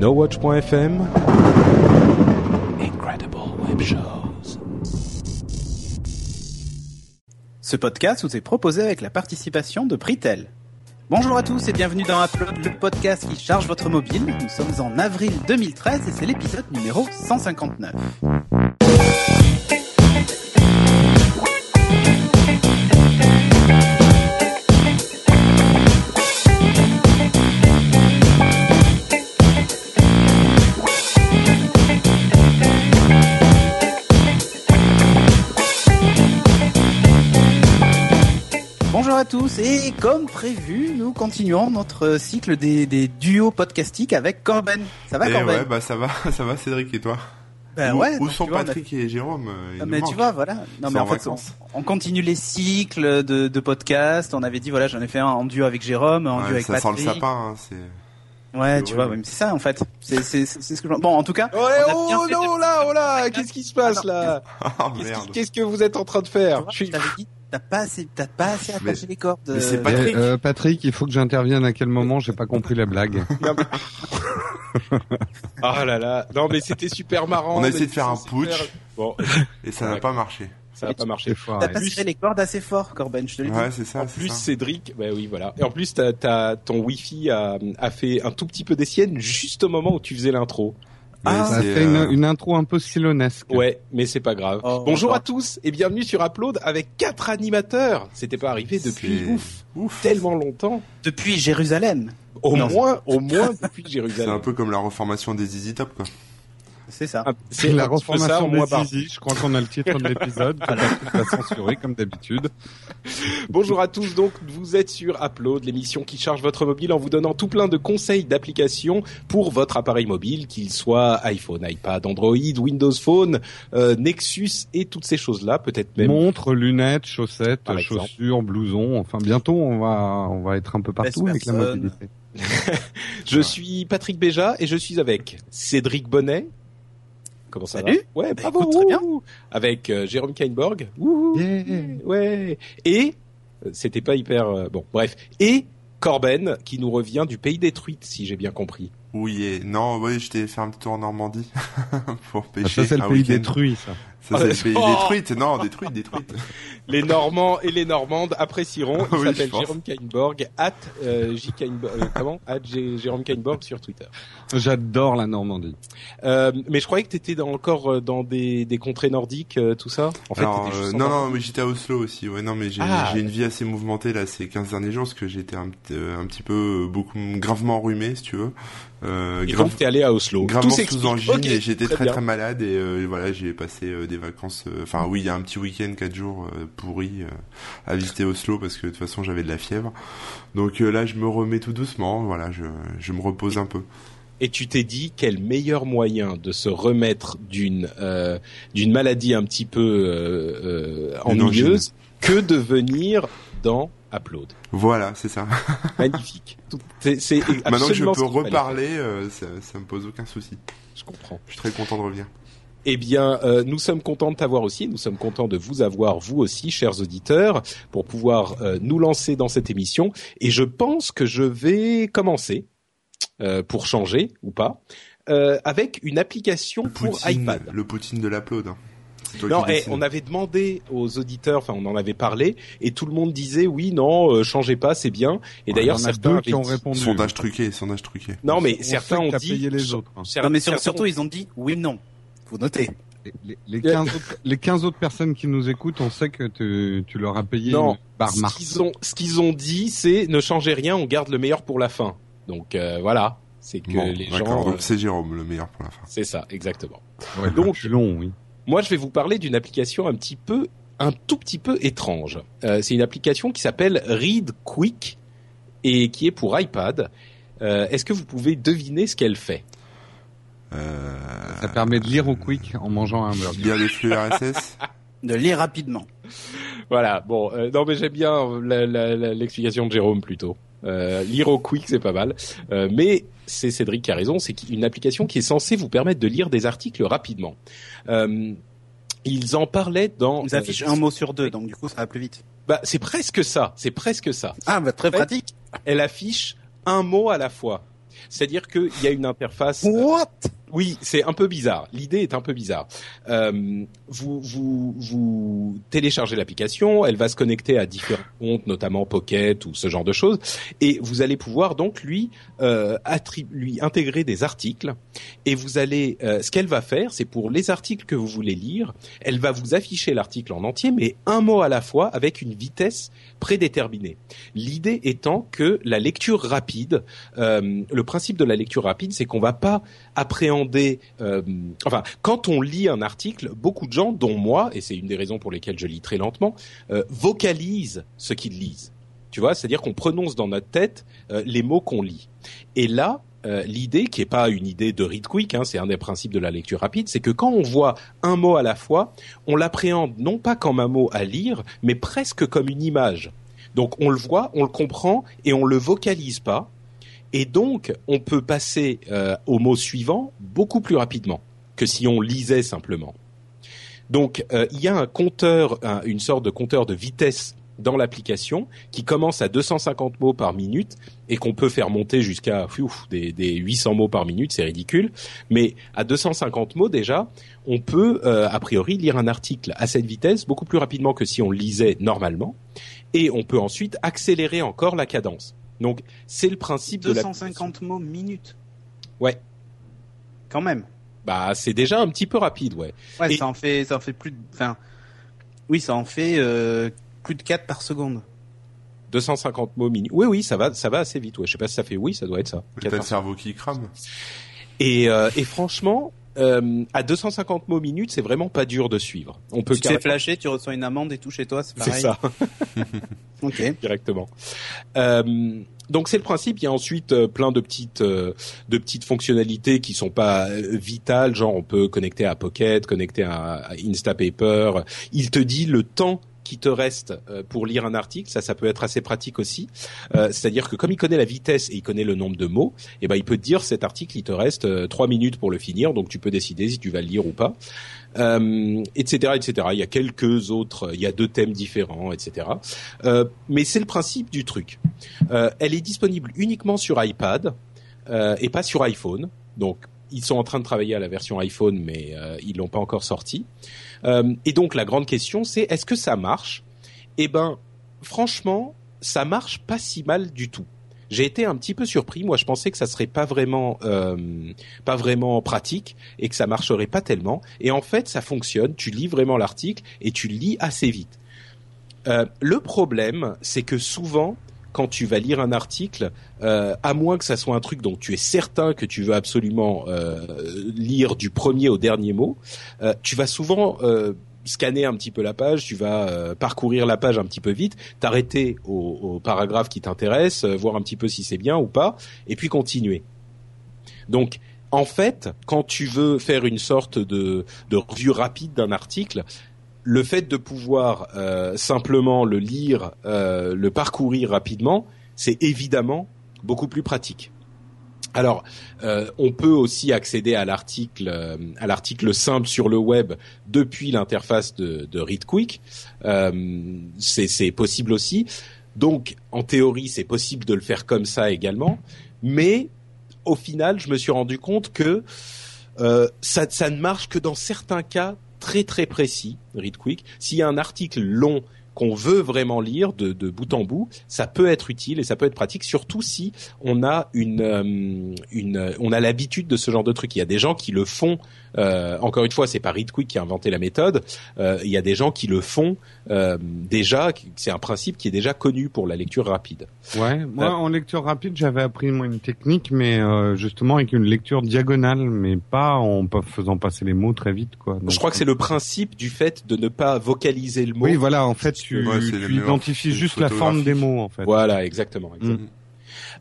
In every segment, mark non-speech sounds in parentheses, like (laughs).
NoWatch.fm Incredible Web Shows. Ce podcast vous est proposé avec la participation de Pritel. Bonjour à tous et bienvenue dans Upload, le podcast qui charge votre mobile. Nous sommes en avril 2013 et c'est l'épisode numéro 159. À tous et comme prévu, nous continuons notre cycle des, des duos podcastiques avec Corben. Ça va Eh Corben ouais, bah ça va, (laughs) ça va Cédric et toi Ben Où, ouais, où sont vois, a- Patrick et Jérôme euh, ils Ah, mais tu vois, voilà. Non, mais en en fait, on, continue les cycles de, de podcasts. On avait dit, voilà, j'en ai fait un en duo avec Jérôme, en Ouais, duo avec ça Patrick. sent le sapin, hein, c'est... Ouais, c'est tu vois, mais c'est ça, en fait. C'est, c'est, c'est ce que je... Bon, en tout cas. Ouais, on a bien oh fait non, de- là, oh là, qu'est-ce qui se passe là Ah Qu'est-ce (laughs) merde qui- Qu'est-ce que vous êtes en train de faire vois, Je suis- t'as pas assez, t'as pas assez Mais- attaché les cordes. mais c'est euh, Patrick. Euh, Patrick, il faut que j'intervienne à quel moment J'ai pas compris la blague. (laughs) (laughs) Ah là là, non mais c'était super marrant. On a essayé de faire un putsch. super- Bon, et ça n'a pas marché. ça n'a pas marché. T'as pas serré les cordes assez fort, Corben, je te le dis. Ouais, c'est ça, En plus, ça. Cédric, bah oui, voilà. Et en plus, t'as, t'as- ton Wi-Fi a, a fait un tout petit peu des siennes juste au moment où tu faisais l'intro. Ah, Ça c'est, fait une, euh, une intro un peu silonesque. Ouais, mais c'est pas grave. Oh, Bonjour à tous et bienvenue sur Upload avec quatre animateurs. C'était pas arrivé depuis c'est- ouf, Ouf. tellement longtemps. Depuis Jérusalem. Au Non. moins, au moins depuis (laughs) C'est Jérusalem. un peu comme la reformation des Easy Top, quoi. C'est ça. Ah, C'est la reformation par- Zizi. Je crois qu'on a le titre de l'épisode. (laughs) Censuré comme d'habitude. Bonjour à tous, donc vous êtes sur Upload, l'émission qui charge votre mobile en vous donnant tout plein de conseils d'applications pour votre appareil mobile, qu'il soit iPhone, iPad, Android, Windows Phone, euh, Nexus et toutes ces choses-là, peut-être même. Montres, lunettes, chaussettes, Par exemple. chaussures, blousons. Enfin, bientôt, on va, on va être un peu partout avec la mobilité. (laughs) Je suis Patrick Béja et je suis avec Cédric Bonnet. Comment ça Salut. va Ouais, Bah, bravo. écoute, très bien. Avec euh, Jérôme Kainborg. Wouhou. Yeah. Ouais. Et euh, c'était pas hyper euh, bon. Bref. Et Corben qui nous revient du pays détruite, si j'ai bien compris. Oui et... Non, ouais, j'étais fait un petit tour en Normandie (laughs) pour Ah, pêcher ça, c'est le un pays week-end. détruit, ça. Ça, c'est le pays Oh détruite. Non, détruite, détruite. (laughs) Les Normands et les Normandes apprécieront. Il (laughs) Oui, s'appelle. Jérôme Kainborg, at, euh, J. Kainborg, euh, comment? At J- Jérôme Kainborg sur Twitter. J'adore la Normandie. Euh, mais je croyais que t'étais dans, encore euh, dans des, des contrées nordiques, euh, tout ça. En fait, Alors, t'étais juste en non, non, mais j'étais à Oslo aussi. Ouais, non, mais j'ai Ah. j'ai une vie assez mouvementée là ces 15 derniers jours parce que j'étais un, petit- un petit peu beaucoup gravement enrhumé, si tu veux. Euh, Et grave- donc t'es allé à Oslo. gravement sous angine Ok, et j'étais très bien. très malade et euh, voilà j'ai passé euh, des vacances euh, enfin oui il y a un petit week-end quatre jours euh, pourri euh, à visiter Oslo parce que de toute façon j'avais de la fièvre donc là je me remets tout doucement voilà je, je me repose un peu Et tu t'es dit quel meilleur moyen de se remettre d'une euh, d'une maladie un petit peu euh, euh, ennuyeuse que de venir dans Upload? voilà c'est ça (laughs) Magnifique. C'est maintenant que je peux reparler ça, ça me pose aucun souci. Je comprends. je suis très content de revenir Eh bien, euh, nous sommes contents de t'avoir aussi. Nous sommes contents de vous avoir, vous aussi, chers auditeurs, pour pouvoir euh, nous lancer dans cette émission. Et je pense que je vais commencer, euh, pour changer ou pas, euh, avec une application le pour Poutine iPad. le Poutine de l'upload hein. Non, eh, on avait demandé aux auditeurs, enfin on en avait parlé, et tout le monde disait oui, non, euh, changez pas, c'est bien. Et d'ailleurs, certains avaient qui ont répondu. sondage truqué sondage truqué Non, mais On certains ont dit. payé les autres. hein. Non, mais sur- certains surtout, ils ont dit oui, non. Faut noter. Les, les- les 15 autres, les 15 autres personnes qui nous écoutent, on sait que tu, tu leur as payé Non, une barre ce qu'ils ont, ce qu'ils ont dit, c'est ne changez rien, on garde le meilleur pour la fin. Donc euh, voilà, c'est que bon les gens. donc euh, c'est Jérôme le meilleur pour la fin c'est ça, exactement. Ouais, Donc- donc, je suis long, oui. Moi, je vais vous parler d'une application un petit peu, un tout petit peu étrange. Euh, c'est une application qui s'appelle Read Quick et qui est pour iPad. Euh, Est-ce que vous pouvez deviner ce qu'elle fait? Ça permet de lire au quick en mangeant un burger. lire les flux RSS (laughs) De lire rapidement. Voilà. Bon, euh, non mais j'aime bien la- l'explication de Jérôme plutôt. Euh, lire au quick, c'est pas mal. Euh, mais c'est Cédric qui a raison, c'est une application qui est censée vous permettre de lire des articles rapidement. Euh, ils en parlaient dans. Ils affichent un mot sur deux, donc du coup, ça va plus vite. Bah, c'est presque ça. C'est presque ça. Ah, bah, très pratique. Elle affiche un mot à la fois. C'est-à-dire qu'il y a une interface. What? Oui, c'est un peu bizarre. L'idée est un peu bizarre. Euh, vous, vous, vous téléchargez l'application, elle va se connecter à différents comptes, notamment Pocket ou ce genre de choses, et vous allez pouvoir donc lui euh, lui intégrer des articles. Et vous allez, euh, ce qu'elle va faire, c'est pour les articles que vous voulez lire, elle va vous afficher l'article en entier, mais un mot à la fois, avec une vitesse prédéterminée. L'idée étant que la lecture rapide, euh, le principe de la lecture rapide, c'est qu'on va pas appréhender. Euh, enfin, quand on lit un article, beaucoup de gens, dont moi, et c'est une des raisons pour lesquelles je lis très lentement, euh, vocalisent ce qu'ils lisent. Tu vois, c'est-à-dire qu'on prononce dans notre tête euh, les mots qu'on lit. Et là, euh, l'idée, qui est pas une idée de read quick, hein, c'est un des principes de la lecture rapide, c'est que quand on voit un mot à la fois, on l'appréhende non pas comme un mot à lire, mais presque comme une image. Donc on le voit, on le comprend et on le vocalise pas. Et donc on peut passer euh, au mot suivant beaucoup plus rapidement que si on lisait simplement. Donc euh, il y a un compteur, une sorte de compteur de vitesse dans l'application qui commence à 250 mots par minute et qu'on peut faire monter jusqu'à des, des 800 mots par minute, c'est ridicule. Mais à 250 mots déjà, on peut euh, a priori lire un article à cette vitesse beaucoup plus rapidement que si on lisait normalement. Et on peut ensuite accélérer encore la cadence. Donc c'est le principe 250 mots minute. Ouais. Quand même. Bah c'est déjà un petit peu rapide, ouais. Ouais, ça en fait ça en fait plus de enfin oui, ça en fait euh, plus de 4 par seconde. 250 mots minutes. Oui, oui, ça va, ça va assez vite. Ouais. Je sais pas si ça fait oui, ça doit être ça. T'as le cerveau qui crame. Et, euh, et franchement, euh, à 250 mots minutes, c'est vraiment pas dur de suivre. On peut. Tu te fais flasher, tu reçois une amende et tout chez toi, c'est pareil. C'est ça. (laughs) (laughs) ok. Directement. Euh, donc c'est le principe. Il y a ensuite euh, plein de petites euh, de petites fonctionnalités qui sont pas euh, vitales, genre on peut connecter à Pocket, connecter à, à Instapaper. Il te dit le temps qui te reste euh, pour lire un article, ça, ça peut être assez pratique aussi. Euh, C'est-à-dire que comme il connaît la vitesse et il connaît le nombre de mots, eh ben il peut te dire cet article, il te reste euh, trois minutes pour le finir, donc tu peux décider si tu vas le lire ou pas, euh, etc., etc. Il y a quelques autres, il y a deux thèmes différents, etc. Euh, mais c'est le principe du truc. Euh, elle est disponible uniquement sur iPad et pas sur iPhone, donc ils sont en train de travailler à la version iPhone, mais ils l'ont pas encore sorti. Euh, et donc la grande question, c'est est-ce que ça marche? Eh ben, franchement, ça marche pas si mal du tout. J'ai été un petit peu surpris. Moi, je pensais que ça serait pas vraiment, euh, pas vraiment pratique et que ça marcherait pas tellement. Et en fait, ça fonctionne. Tu lis vraiment l'article et tu lis assez vite. Euh, le problème, c'est que souvent, quand tu vas lire un article, euh, à moins que ça soit un truc dont tu es certain que tu veux absolument euh, lire du premier au dernier mot, euh, tu vas souvent euh, scanner un petit peu la page, tu vas euh, parcourir la page un petit peu vite, t'arrêter au, au, paragraphe qui t'intéresse, euh, voir un petit peu si c'est bien ou pas, et puis continuer. Donc, en fait, quand tu veux faire une sorte de, de revue rapide d'un article, le fait de pouvoir euh, simplement le lire, euh, le parcourir rapidement, c'est évidemment beaucoup plus pratique. Alors, euh, on peut aussi accéder à l'article, à l'article simple sur le web depuis l'interface de, de ReadQuick. C'est possible aussi. Donc, en théorie, c'est possible de le faire comme ça également. Mais au final, je me suis rendu compte que ça, ça ne marche que dans certains cas très très précis, read quick. S'il y a un article long qu'on veut vraiment lire de, de, bout en bout, ça peut être utile et ça peut être pratique, surtout si on a une, euh, une on a l'habitude de ce genre de truc. Il y a des gens qui le font. Euh, encore une fois, c'est pas ReadQuick qui a inventé la méthode. Euh, il y a des gens qui le font euh, déjà. C'est un principe qui est déjà connu pour la lecture rapide. Ouais, moi en lecture rapide, j'avais appris moi une technique, mais euh, justement avec une lecture diagonale, mais pas en faisant passer les mots très vite, quoi. Donc, Je crois que c'est le principe du fait de ne pas vocaliser le mot. Oui, voilà. En fait, tu, ouais, tu identifies juste la forme des mots, en fait. Voilà, exactement. exactement. Mm.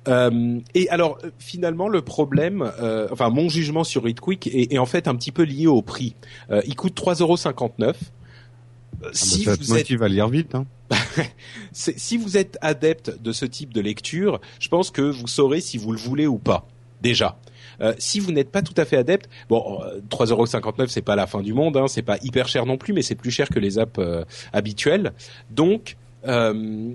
Euh, et alors finalement le problème, euh, enfin mon jugement sur ReadQuick est, est, en fait un petit peu lié au prix. Euh, il coûte 3,59€. Ah si bah, vous êtes... va lire vite. Hein. (laughs) si vous êtes adepte de ce type de lecture, je pense que vous saurez si vous le voulez ou pas. Déjà. Euh, si vous n'êtes pas tout à fait adepte, bon, 3,59€ c'est pas la fin du monde, hein, c'est pas hyper cher non plus, mais c'est plus cher que les apps euh, habituelles. Donc, euh,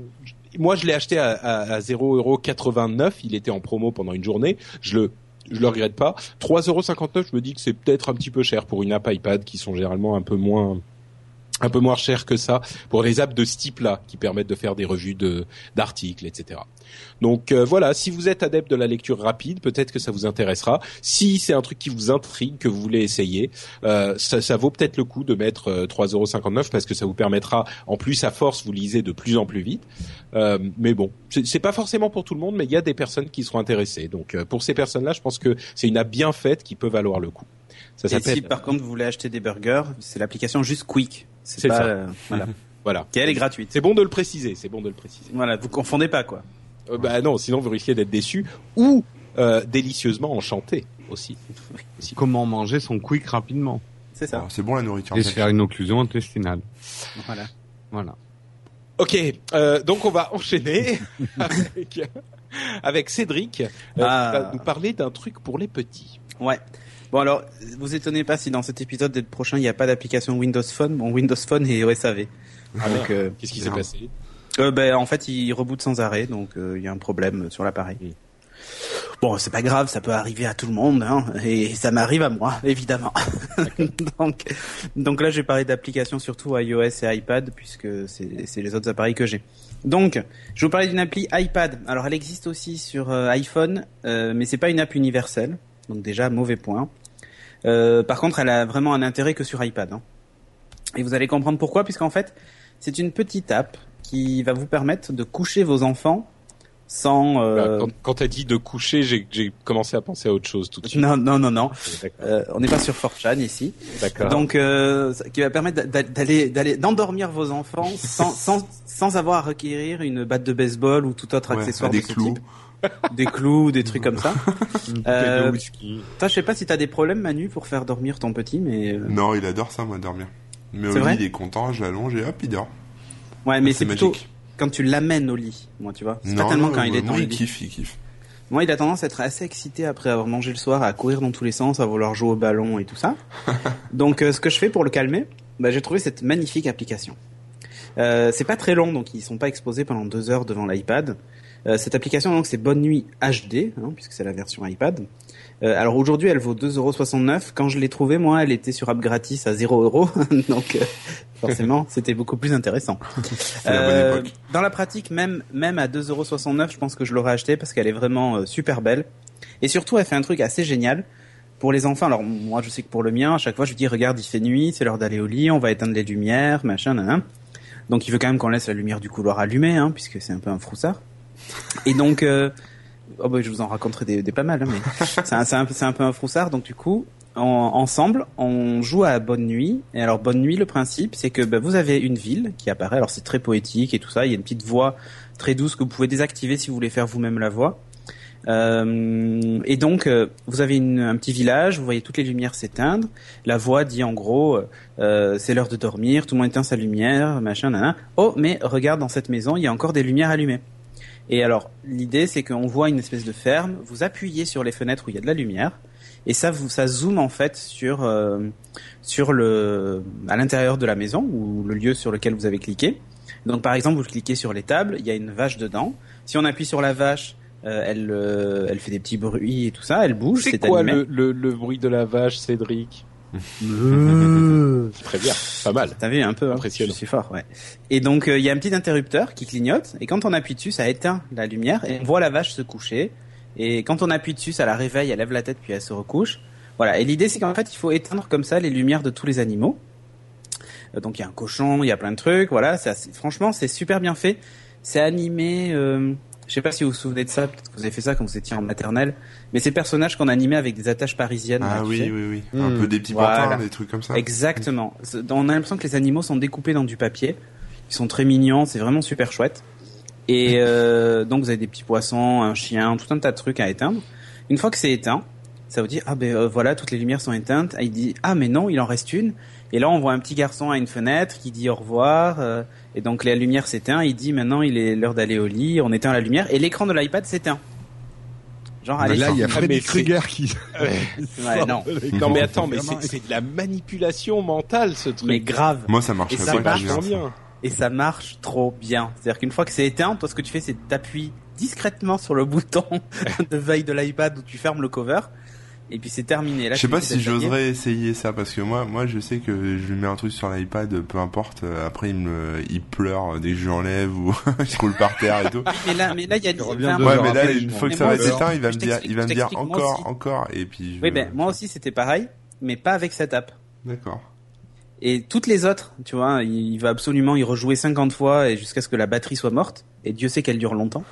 moi, je l'ai acheté à, à, à 0,89€. Il était en promo pendant une journée. Je le je le regrette pas. 3,59€, je me dis que c'est peut-être un petit peu cher pour une app iPad qui sont généralement un peu moins un peu moins cher que ça pour les apps de ce type-là qui permettent de faire des revues de d'articles, etc. Donc euh, voilà, si vous êtes adepte de la lecture rapide, peut-être que ça vous intéressera. Si c'est un truc qui vous intrigue, que vous voulez essayer, euh, ça, ça, vaut peut-être le coup de mettre euh, 3,59€ parce que ça vous permettra, en plus à force, vous lisez de plus en plus vite. Euh, mais bon, c'est pas forcément pour tout le monde, mais il y a des personnes qui seront intéressées. Donc euh, pour ces personnes-là, je pense que c'est une app bien faite qui peut valoir le coup. Ça Et si par contre vous voulez acheter des burgers, c'est l'application juste Quick. C'est pas ça. euh, voilà. (laughs) voilà. Qui elle est gratuite. C'est bon de le préciser. C'est bon de le préciser. Voilà, vous confondez pas quoi. Euh, bah non, sinon vous risquez d'être déçu ou euh, délicieusement enchanté aussi. (laughs) aussi. Comment manger son quick rapidement. C'est ça. Oh, c'est bon la nourriture. Et se faire une occlusion intestinale. Voilà. Voilà. Ok, euh, donc on va enchaîner (laughs) avec, avec Cédric euh, Ah. qui va nous parler d'un truc pour les petits. Ouais. Bon alors, vous étonnez pas si dans cet épisode d'être prochain il n'y a pas d'application Windows Phone? Bon, Windows Phone et OSAV. Euh, Qu'est-ce qui s'est passé? Euh, ben, en fait, il reboot sans arrêt, donc euh, il y a un problème sur l'appareil. Mm. Bon, c'est pas grave, ça peut arriver à tout le monde, hein, et ça m'arrive à moi, évidemment. (laughs) donc, donc là, je vais parler d'applications surtout iOS et iPad, puisque c'est les autres appareils que j'ai. Donc, je vais vous parler d'une appli iPad. Alors, elle existe aussi sur euh, iPhone, mais c'est pas une app universelle, donc déjà mauvais point. Euh, par contre, elle a vraiment un intérêt que sur iPad. hein. Et vous allez comprendre pourquoi, puisqu'en fait, c'est une petite app qui va vous permettre de coucher vos enfants sans. euh, Bah, Quand, quand t'as dit de coucher, j'ai commencé à penser à autre chose tout de suite. Non, non, non, non. Euh, on n'est pas sur 4chan ici. D'accord. Donc, euh, ça- qui va permettre d'a- d'aller, d'aller, d'endormir vos enfants sans, (laughs) sans, sans avoir à requérir une batte de baseball ou tout autre Ouais, accessoire des de ce clous. type. Des clous, des trucs comme ça. (laughs) Euh. Toi, je sais pas si t'as des problèmes, Manu, pour faire dormir ton petit, mais euh, Non, il adore ça, moi, dormir. Mais au lit, il est content, je l'allonge et hop, il dort. ouais, mais C'est plutôt quand tu l'amènes au lit, moi, tu vois. C'est pas tellement non, quand il est dans il kiffe, il kiffe. Moi, il a tendance à être assez excité après avoir mangé le soir, à courir dans tous les sens, à vouloir jouer au ballon et tout ça. (laughs) donc, euh, ce que je fais pour le calmer, bah, j'ai trouvé cette magnifique application. Euh, c'est pas très long, donc ils sont pas exposés pendant deux heures devant l'iPad. Euh, cette application, donc, c'est Bonne Nuit HD, hein, puisque c'est la version iPad. Euh, alors aujourd'hui, elle vaut 2,69€. Quand je l'ai trouvée, moi, elle était sur app gratis à 0€. (laughs) donc, euh, forcément, (laughs) c'était beaucoup plus intéressant. La dans la pratique, même même à 2,69€, je pense que je l'aurais acheté parce qu'elle est vraiment super belle. Et surtout, elle fait un truc assez génial pour les enfants. Alors moi, je sais que pour le mien, à chaque fois, je lui dis regarde, il fait nuit, c'est l'heure d'aller au lit, on va éteindre les lumières, machin, nan. Donc il veut quand même qu'on laisse la lumière du couloir allumée, hein, puisque c'est un peu un froussard. Et donc, euh, oh bah, je vous en raconterai des, des pas mal, hein, mais (laughs) c'est un, peu- un peu un froussard. Donc du coup, en- ensemble, on joue à Bonne Nuit. Et alors Bonne Nuit, le principe, c'est que bah, vous avez une ville qui apparaît. Alors c'est très poétique et tout ça. Il y a une petite voix très douce que vous pouvez désactiver si vous voulez faire vous-même la voix. Euh, et donc, euh, vous avez une- un petit village, vous voyez toutes les lumières s'éteindre. La voix dit en gros, euh, c'est l'heure de dormir, tout le monde éteint sa lumière, machin, nanana. Oh, mais regarde, dans cette maison, il y a encore des lumières allumées. Et alors, l'idée, c'est qu'on voit une espèce de ferme, vous appuyez sur les fenêtres où il y a de la lumière, et ça, vous, ça zoome en fait sur euh, sur le à l'intérieur de la maison ou le lieu sur lequel vous avez cliqué. Donc, par exemple, vous cliquez sur les tables, il y a une vache dedans. Si on appuie sur la vache, euh, elle euh, elle fait des petits bruits et tout ça, elle bouge, C'est quoi le, le, le bruit de la vache, Cédric? Très bien, pas mal. T'as vu un peu, hein Impressionnant. je suis fort, ouais. Et donc euh, il y a un petit interrupteur qui clignote, et quand on appuie dessus, ça éteint la lumière, et on voit la vache se coucher. Et quand on appuie dessus, ça la réveille, elle lève la tête, puis elle se recouche. Voilà. Et l'idée, c'est qu'en fait, il faut éteindre comme ça les lumières de tous les animaux. Euh, donc il y a un cochon, il y a plein de trucs. Voilà. franchement, c'est super bien fait. C'est animé. Euh, je sais pas si vous vous souvenez de ça. Peut-être que vous avez fait ça quand vous étiez en maternelle. Mais ces personnages qu'on animait avec des attaches parisiennes. Ah oui, oui, oui. Un Hmm. peu des petits Voilà. pantins, des trucs comme ça. Exactement. On a l'impression que les animaux sont découpés dans du papier. Ils sont très mignons, c'est vraiment super chouette. Et (laughs) euh, donc vous avez des petits poissons, un chien, tout un tas de trucs à éteindre. Une fois que c'est éteint, ça vous dit ah ben euh, voilà toutes les lumières sont éteintes. Et il dit ah mais non il en reste une. Et là on voit un petit garçon à une fenêtre qui dit au revoir. euh, et donc la lumière s'éteint. Il dit maintenant il est l'heure d'aller au lit. On éteint la lumière et l'écran de l'iPad s'éteint. Genre Mais allez. là, il y a Ah, Freddy Krueger qui. (laughs) (laughs) Ouais, non Non mais attends, mais c'est de la manipulation mentale ce truc. mais grave. Moi, ça marche Et ça pas marche bien. et ça marche trop bien. C'est-à-dire qu'une fois que c'est éteint, toi ce que tu fais c'est t'appuies discrètement sur le (laughs) bouton de veille de l'iPad où tu fermes le cover et puis c'est terminé. Là, je sais pas si j'oserais essayer ça parce que moi, moi, je sais que je lui mets un truc sur l'iPad, peu importe. Euh, après, il me, il pleure dès que je l'enlève ou (laughs) je roule par terre et tout. mais là, mais là, il y a. Ouais, mais là, une fois que ça va être éteint, il va me dire, il va me dire encore, encore, et puis. Oui, ben moi aussi, c'était pareil, mais pas avec cette app. D'accord. Et toutes les autres, tu vois, il va absolument y rejouer 50 fois et jusqu'à ce que la batterie soit morte. Et Dieu sait qu'elle dure longtemps.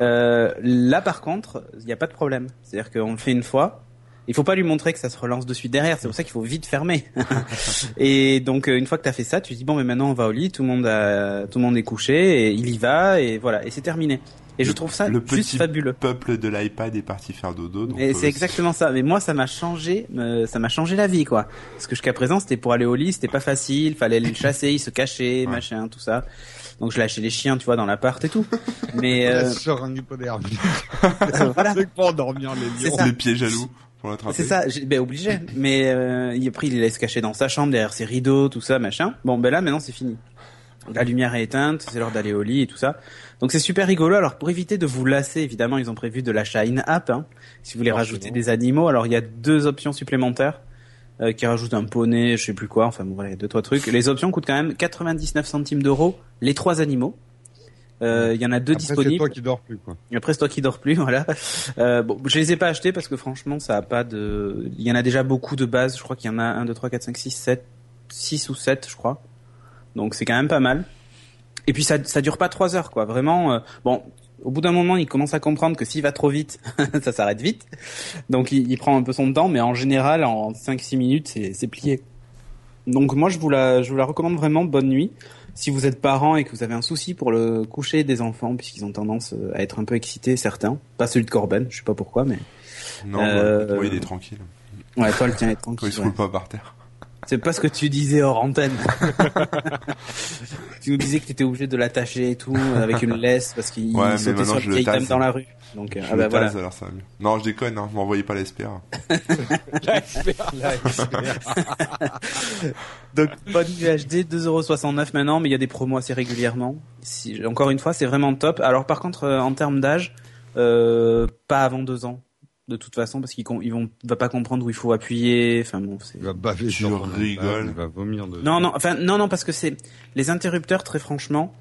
Euh, là, par contre, il n'y a pas de problème. C'est-à-dire qu'on le fait une fois, il faut pas lui montrer que ça se relance de suite derrière. C'est pour ça qu'il faut vite fermer. (laughs) et donc euh, une fois que tu as fait ça, tu dis bon mais maintenant on va au lit, tout le monde a, tout le monde est couché et il y va et voilà et c'est terminé. Et je trouve ça le juste fabuleux. Le peuple de l'iPad est parti faire dodo. et c'est exactement ça. Mais moi, ça m'a changé, ça m'a changé la vie, quoi. Parce que jusqu'à présent, c'était pour aller au lit, c'était pas facile, fallait le chasser, il se cachait, machin, tout ça. Donc je lâchais les chiens, tu vois, dans l'appart et tout. (laughs) Mais euh... sur (laughs) un hypodermique. voilà. C'est pour endormir les lions. Les pieds jaloux. C'est ça, ben obligé. (laughs) Mais euh, après, il laisse cacher dans sa chambre, derrière ses rideaux, tout ça, machin. Bon, ben là, maintenant, c'est fini. La lumière est éteinte, c'est l'heure d'aller au lit et tout ça. Donc c'est super rigolo. Alors pour éviter de vous lasser, évidemment, ils ont prévu de l'achat in-app. Hein, si vous voulez rajouter des animaux, alors il y a deux options supplémentaires euh, qui rajoutent un poney, je sais plus quoi. Enfin bon, voilà, deux trois trucs. Les options coûtent quand même 99 centimes d'euros les trois animaux. Euh, il y en a deux Après, disponibles. C'est toi qui dors plus, quoi. Après, c'est toi qui dors plus, (laughs) voilà. Euh, bon, je les ai pas achetés parce que franchement, ça a pas de. Il y en a déjà beaucoup de bases. Je crois qu'il y en a 1, 2, 3, 4, 5, 6, 7, 6 ou 7, je crois. Donc c'est quand même pas mal. Et puis ça, ça dure pas trois heures, quoi. Vraiment. Euh, bon, au bout d'un moment, il commence à comprendre que s'il va trop vite, (laughs) ça s'arrête vite. Donc il, il, prend un peu son temps, mais en général, en 5-6 minutes, c'est plié. Donc moi, je vous la, je vous la recommande vraiment. Bonne nuit si vous êtes parent et que vous avez un souci pour le coucher des enfants, puisqu'ils ont tendance euh, à être un peu excités, certains, pas celui de Corben, je sais pas pourquoi, mais non, euh... moi, il est tranquille. Ouais, toi le tien est tranquille. (laughs) Quand il se roule pas par terre. C'est pas ce que tu disais hors antenne. (laughs) tu nous disais que tu étais obligé de l'attacher et tout avec une laisse parce qu'il ouais, sautait sur le vieille dame dans la rue. Donc je ah bah voilà. alors ça va mieux. Non, je déconne, hein, m'envoyez pas l'espère. (laughs) Donc bonne UHD 2,69€ maintenant, mais il y a des promos assez régulièrement. Si, encore une fois, c'est vraiment top. Alors par contre, euh, en termes d'âge, euh, pas avant deux ans de toute façon parce qu'ils ils vont va pas comprendre où il faut appuyer enfin bon c'est il va baver je rigole il va vomir de non non enfin non non parce que c'est les interrupteurs très franchement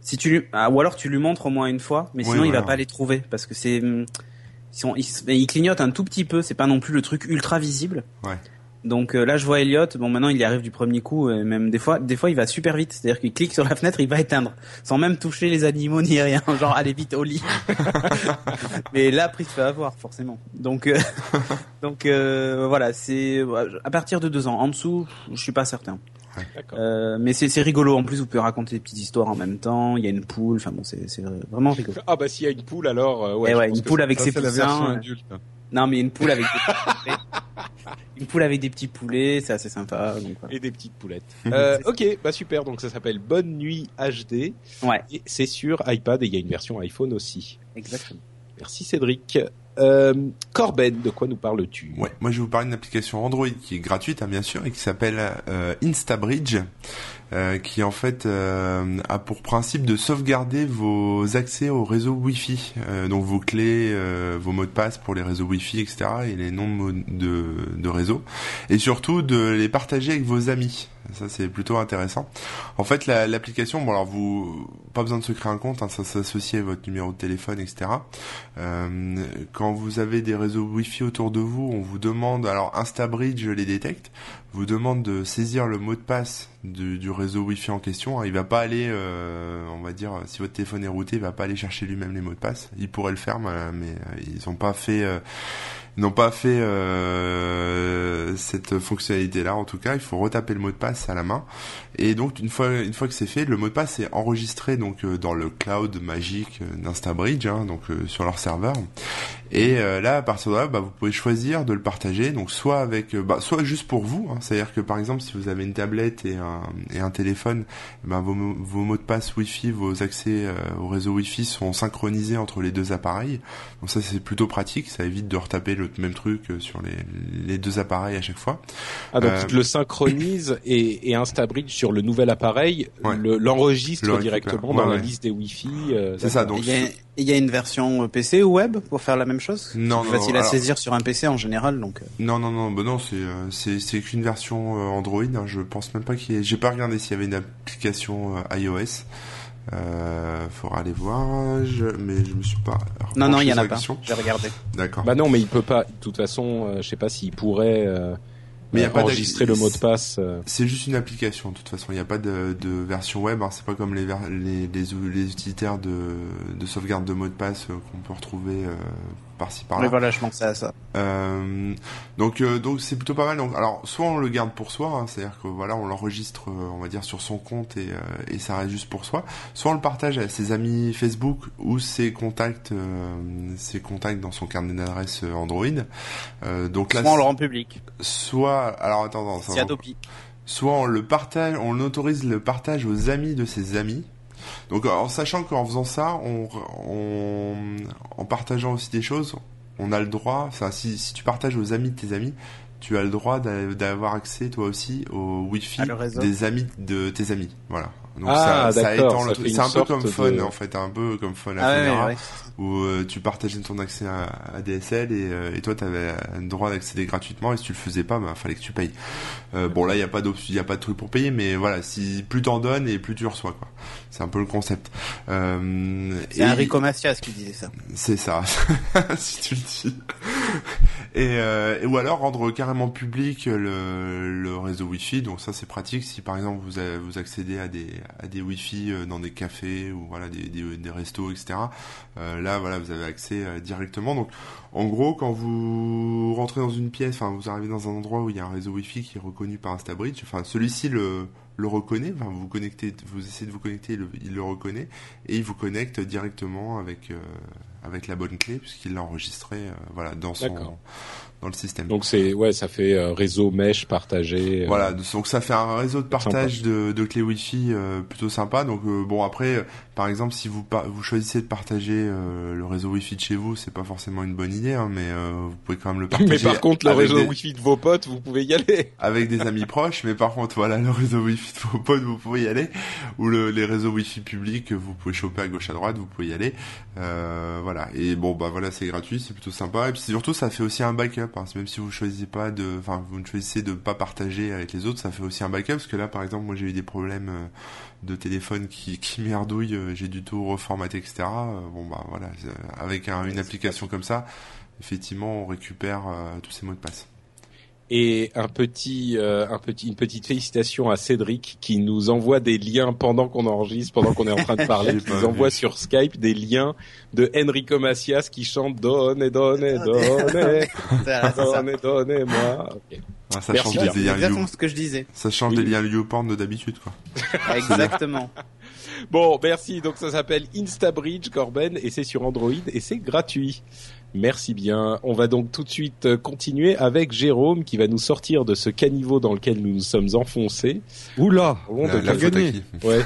si tu lui ah, ou alors tu lui montres au moins une fois mais sinon il va pas les trouver parce que c'est ils, sont, ils, ils clignotent un tout petit peu c'est pas non plus le truc ultra visible. Ouais donc euh, là, je vois Elliot. Bon, maintenant, il y arrive du premier coup. Et même des fois, des fois, il va super vite. C'est-à-dire qu'il clique sur la fenêtre, il va éteindre, sans même toucher les animaux ni rien. (laughs) Genre, allez vite au lit. (laughs) Mais là, après, il se fait avoir forcément. Donc, euh, (laughs) donc euh, voilà, c'est à partir de deux ans. En dessous, je suis pas certain. Ouais, euh, mais c'est rigolo. En plus, vous pouvez raconter des petites histoires en même temps. Il y a une poule. Enfin bon, c'est vraiment rigolo. Ah bah s'il y a une poule, alors euh, ouais. Et ouais, une poule avec ça, ses poussins. Non, mais une poule avec des une poule avec des petits poulets, c'est assez sympa. Donc, voilà. Et des petites poulettes. (laughs) euh, ok, bah super. Donc ça s'appelle Bonne Nuit HD. Ouais. Et c'est sur iPad et il y a une version iPhone aussi. Exactement. Merci Cédric. Euh, Corben, de quoi nous parles-tu? Ouais, moi je vais vous parler d'une application Android qui est gratuite, hein, bien sûr, et qui s'appelle euh, InstaBridge, euh, qui en fait euh, a pour principe de sauvegarder vos accès au réseau Wi-Fi, euh, donc vos clés, euh, vos mots de passe pour les réseaux Wi-Fi, etc., et les noms de, de, de réseau, et surtout de les partager avec vos amis. Ça c'est plutôt intéressant. En fait, l'application, la, bon alors vous, pas besoin de se créer un compte, hein, ça s'associe à votre numéro de téléphone, etc. Euh, quand vous avez des réseaux Wi-Fi autour de vous, on vous demande, alors InstaBridge les détecte, vous demande de saisir le mot de passe du, du réseau Wi-Fi en question. Hein, il va pas aller, euh, on va dire, si votre téléphone est routé, il va pas aller chercher lui-même les mots de passe. Il pourrait le faire, mais ils ont pas fait. Euh, n'ont pas fait euh, cette fonctionnalité là en tout cas il faut retaper le mot de passe à la main et donc une fois une fois que c'est fait le mot de passe est enregistré donc euh, dans le cloud magique d'InstaBridge hein, donc euh, sur leur serveur et euh, là à partir de là bah, vous pouvez choisir de le partager donc soit avec bah, soit juste pour vous hein, c'est à dire que par exemple si vous avez une tablette et un, et un téléphone bah, vos, vos mots de passe Wi-Fi vos accès au réseau Wi-Fi sont synchronisés entre les deux appareils donc ça c'est plutôt pratique ça évite de retaper le même truc sur les, les deux appareils à chaque fois. Ah donc Euh, tu le synchronise et, et Instabridge sur le nouvel appareil Ouais. l'enregistre Le directement Ouais, dans la liste des Wi-Fi. euh, C'est ça. Donc Il y, a, il y a une version euh, PC ou web pour faire la même chose? Non, C'est non, facile non, à alors- saisir sur un PC en général, donc. euh, non, non, non, bah non, c'est euh, c'est c'est qu'une version euh, Android. hein, je pense même pas qu'il y ait. J'ai pas regardé s'il y avait une application iOS. Euh, faudra aller voir. Je... Mais je me suis pas. Non, non, il y en a pas. J'ai regardé. D'accord. Bah non, mais il peut pas. De toute façon, euh, je sais pas s'il pourrait euh, Mais y a pas enregistrer le mot de passe. C'est juste une application, de toute façon. Il n'y a pas de, de version web. hein. C'est pas comme les, ver- les, les, les utilitaires de, de sauvegarde de mots de passe euh, qu'on peut retrouver euh, par-ci par-là. Mais voilà, je pensais à ça. Euh, donc euh, donc c'est plutôt pas mal. Donc alors soit on le garde pour soi, hein, c'est-à-dire que voilà on l'enregistre, euh, on va dire sur son compte et, euh, et ça reste juste pour soi. Soit on le partage à ses amis Facebook ou ses contacts, euh, ses contacts dans son carnet d'adresse euh, Android. Euh, donc là, Soit on le rend public. soit alors attends, C'est Adopi. soit on le partage, on autorise le partage aux amis de ses amis. Donc en sachant qu'en faisant ça, on, on, en partageant aussi des choses, on a le droit, enfin si, si tu partages aux amis de tes amis, tu as le droit d'a- d'avoir accès toi aussi au wifi des amis de tes amis. Voilà. Donc Ah, ça, ça étend le truc. C'est un peu comme Phone de- en fait, un peu comme Phone à Ah ouais, Phonera, ouais, ouais. où euh, tu partageais ton accès à, à DSL et, euh, et toi tu avais le droit d'accéder gratuitement et si tu le faisais pas, bah fallait que tu payes. Euh, bon là il y a pas d'option, il y a pas de truc pour payer, mais voilà, si plus t'en donnes et plus tu reçois quoi. C'est un peu le concept. Euh, C'est Enrico Macias qui disait ça. c'est ça, (laughs) si tu le dis. Et, euh, ou alors rendre carrément public le, le réseau Wi-Fi. Donc ça c'est pratique si par exemple vous vous accédez à des à des Wi-Fi euh, dans des cafés ou voilà des des, des restos etc. Euh, là voilà vous avez accès euh, directement. Donc en gros quand vous rentrez dans une pièce, enfin vous arrivez dans un endroit où il y a un réseau Wi-Fi qui est reconnu par Instabridge. Enfin celui-ci le le reconnaît, enfin, vous vous connectez, vous essayez de vous connecter, il le, il le reconnaît et il vous connecte directement avec euh, avec la bonne clé puisqu'il l'a enregistré euh, voilà dans son dans le système. Donc c'est ouais, ça fait euh, réseau mesh partagé. euh. Voilà, donc ça fait un réseau de partage de, de clés Wi-Fi euh, plutôt sympa. Donc euh, bon après, par exemple, si vous vous choisissez de partager euh, le réseau Wi-Fi de chez vous, c'est pas forcément une bonne idée, hein, mais euh, vous pouvez quand même le (laughs) partager. Mais par contre, le réseau des- Wi-Fi de vos potes, vous pouvez y aller. (laughs) avec des amis proches, mais par contre, voilà, le réseau Wi-Fi de vos potes, vous pouvez y aller, ou le, les réseaux Wi-Fi publics, vous pouvez choper à gauche à droite, vous pouvez y aller, euh, voilà. Et bon, bah voilà, c'est gratuit, c'est plutôt sympa, et puis surtout, ça fait aussi un backup, hein. même si vous choisissez pas de, enfin, vous ne choisissez de pas partager avec les autres, ça fait aussi un backup, parce que là, par exemple, moi, j'ai eu des problèmes euh, de téléphone qui, qui merdouillent, euh, j'ai du tout reformater, etc. Euh, bon, bah voilà, euh, avec un- une application comme ça, effectivement, on récupère tous ces mots de passe. Et un petit, euh, un petit, une petite félicitation à Cédric qui nous envoie des liens pendant qu'on enregistre, pendant qu'on est en train de parler, qui nous envoie sur Skype des liens de Enrico Macias qui chante Donne, donne, donne, donne, donnez-moi. Ok. Ah, ça Merci, change des liens exactement ce que je disais. ça change Oui. des liens YouPorn de d'habitude, quoi. Exactement. Bon, merci. Donc ça s'appelle Instabridge Corben et c'est sur Android et c'est gratuit. Merci bien. On va donc tout de suite euh, continuer avec Jérôme qui va nous sortir de ce caniveau dans lequel nous nous sommes enfoncés. Oula, de La, gagné. Ouais.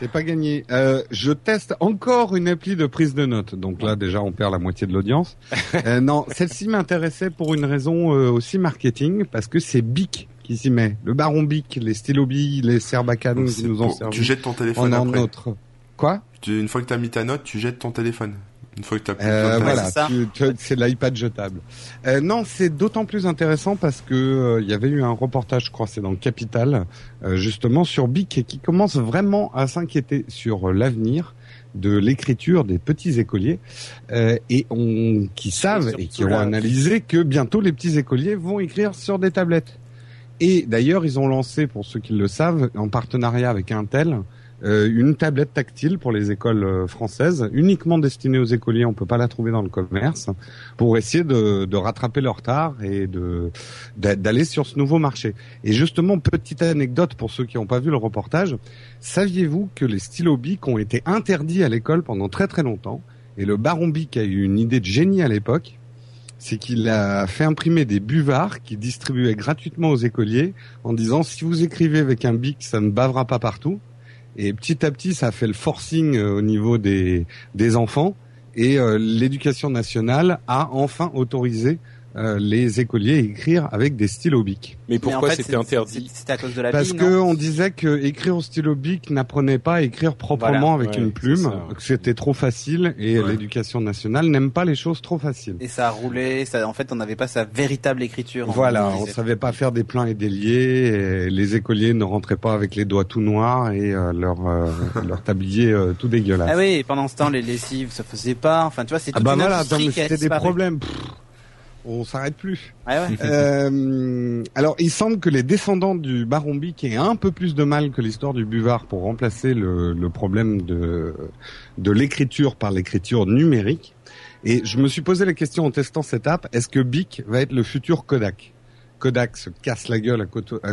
c'est pas gagné. Euh, je teste encore une appli de prise de notes. Donc là, déjà, on perd la moitié de l'audience. (laughs) Euh, non, celle-ci m'intéressait pour une raison euh, aussi marketing, parce que c'est Bic qui s'y met. Le baron Bic, les stylos Bic, les Serbacane Donc, qui nous ont pour- servi. Tu jettes ton téléphone en un après. autre. Quoi? Tu- une fois que t'as mis ta note, tu jettes ton téléphone. Une fois que plus Euh, voilà, c'est tu- tu- l'iPad jetable. Euh, non, c'est d'autant plus intéressant parce que euh, il y avait eu un reportage, je crois, c'est dans le Capital, euh, justement sur Bic, qui commence vraiment à s'inquiéter sur euh, l'avenir de l'écriture des petits écoliers euh, et on qui savent et qui ont la- analysé que bientôt les petits écoliers vont écrire sur des tablettes. Et d'ailleurs, ils ont lancé, pour ceux qui le savent, en partenariat avec Intel, euh, une tablette tactile pour les écoles euh, françaises, uniquement destinée aux écoliers. On peut pas la trouver dans le commerce, pour essayer de, de rattraper leur retard et d'aller sur ce nouveau marché. Et justement, petite anecdote pour ceux qui n'ont pas vu le reportage, saviez-vous que les stylos Bic ont été interdits à l'école pendant très très longtemps? Et le baron Bic a eu une idée de génie à l'époque. C'est qu'il a fait imprimer des buvards qu'il distribuait gratuitement aux écoliers en disant si vous écrivez avec un bic, ça ne bavera pas partout. Et petit à petit, ça a fait le forcing euh, au niveau des, des enfants. Et euh, l'éducation nationale a enfin autorisé euh, les écoliers écrire avec des stylos bic. Mais pourquoi en fait, c'était interdit C'était à cause de la Parce bille, que on disait que écrire au stylo bic n'apprenait pas à écrire proprement Voilà. avec Ouais, une plume, que c'était trop facile et Ouais. l'éducation nationale n'aime pas les choses trop faciles. Et ça a roulé, ça, en fait, on n'avait pas sa véritable écriture. Voilà, on disait. savait pas faire des pleins et des liés, et les écoliers ne rentraient pas avec les doigts tout noirs et euh, leur euh, (laughs) leur tablier euh, tout dégueulasse. Ah oui, et pendant ce temps, les lessives, ça faisait pas. Enfin, tu vois, c'est Ah bah voilà, c'était des problèmes. Pff, on s'arrête plus. Ouais, ouais. Euh, alors, il semble que les descendants du baron Bic aient un peu plus de mal que l'histoire du buvard pour remplacer le, le problème de, de l'écriture par l'écriture numérique. Et je me suis posé la question en testant cette app, est-ce que Bic va être le futur Kodak? Kodak se casse la gueule à,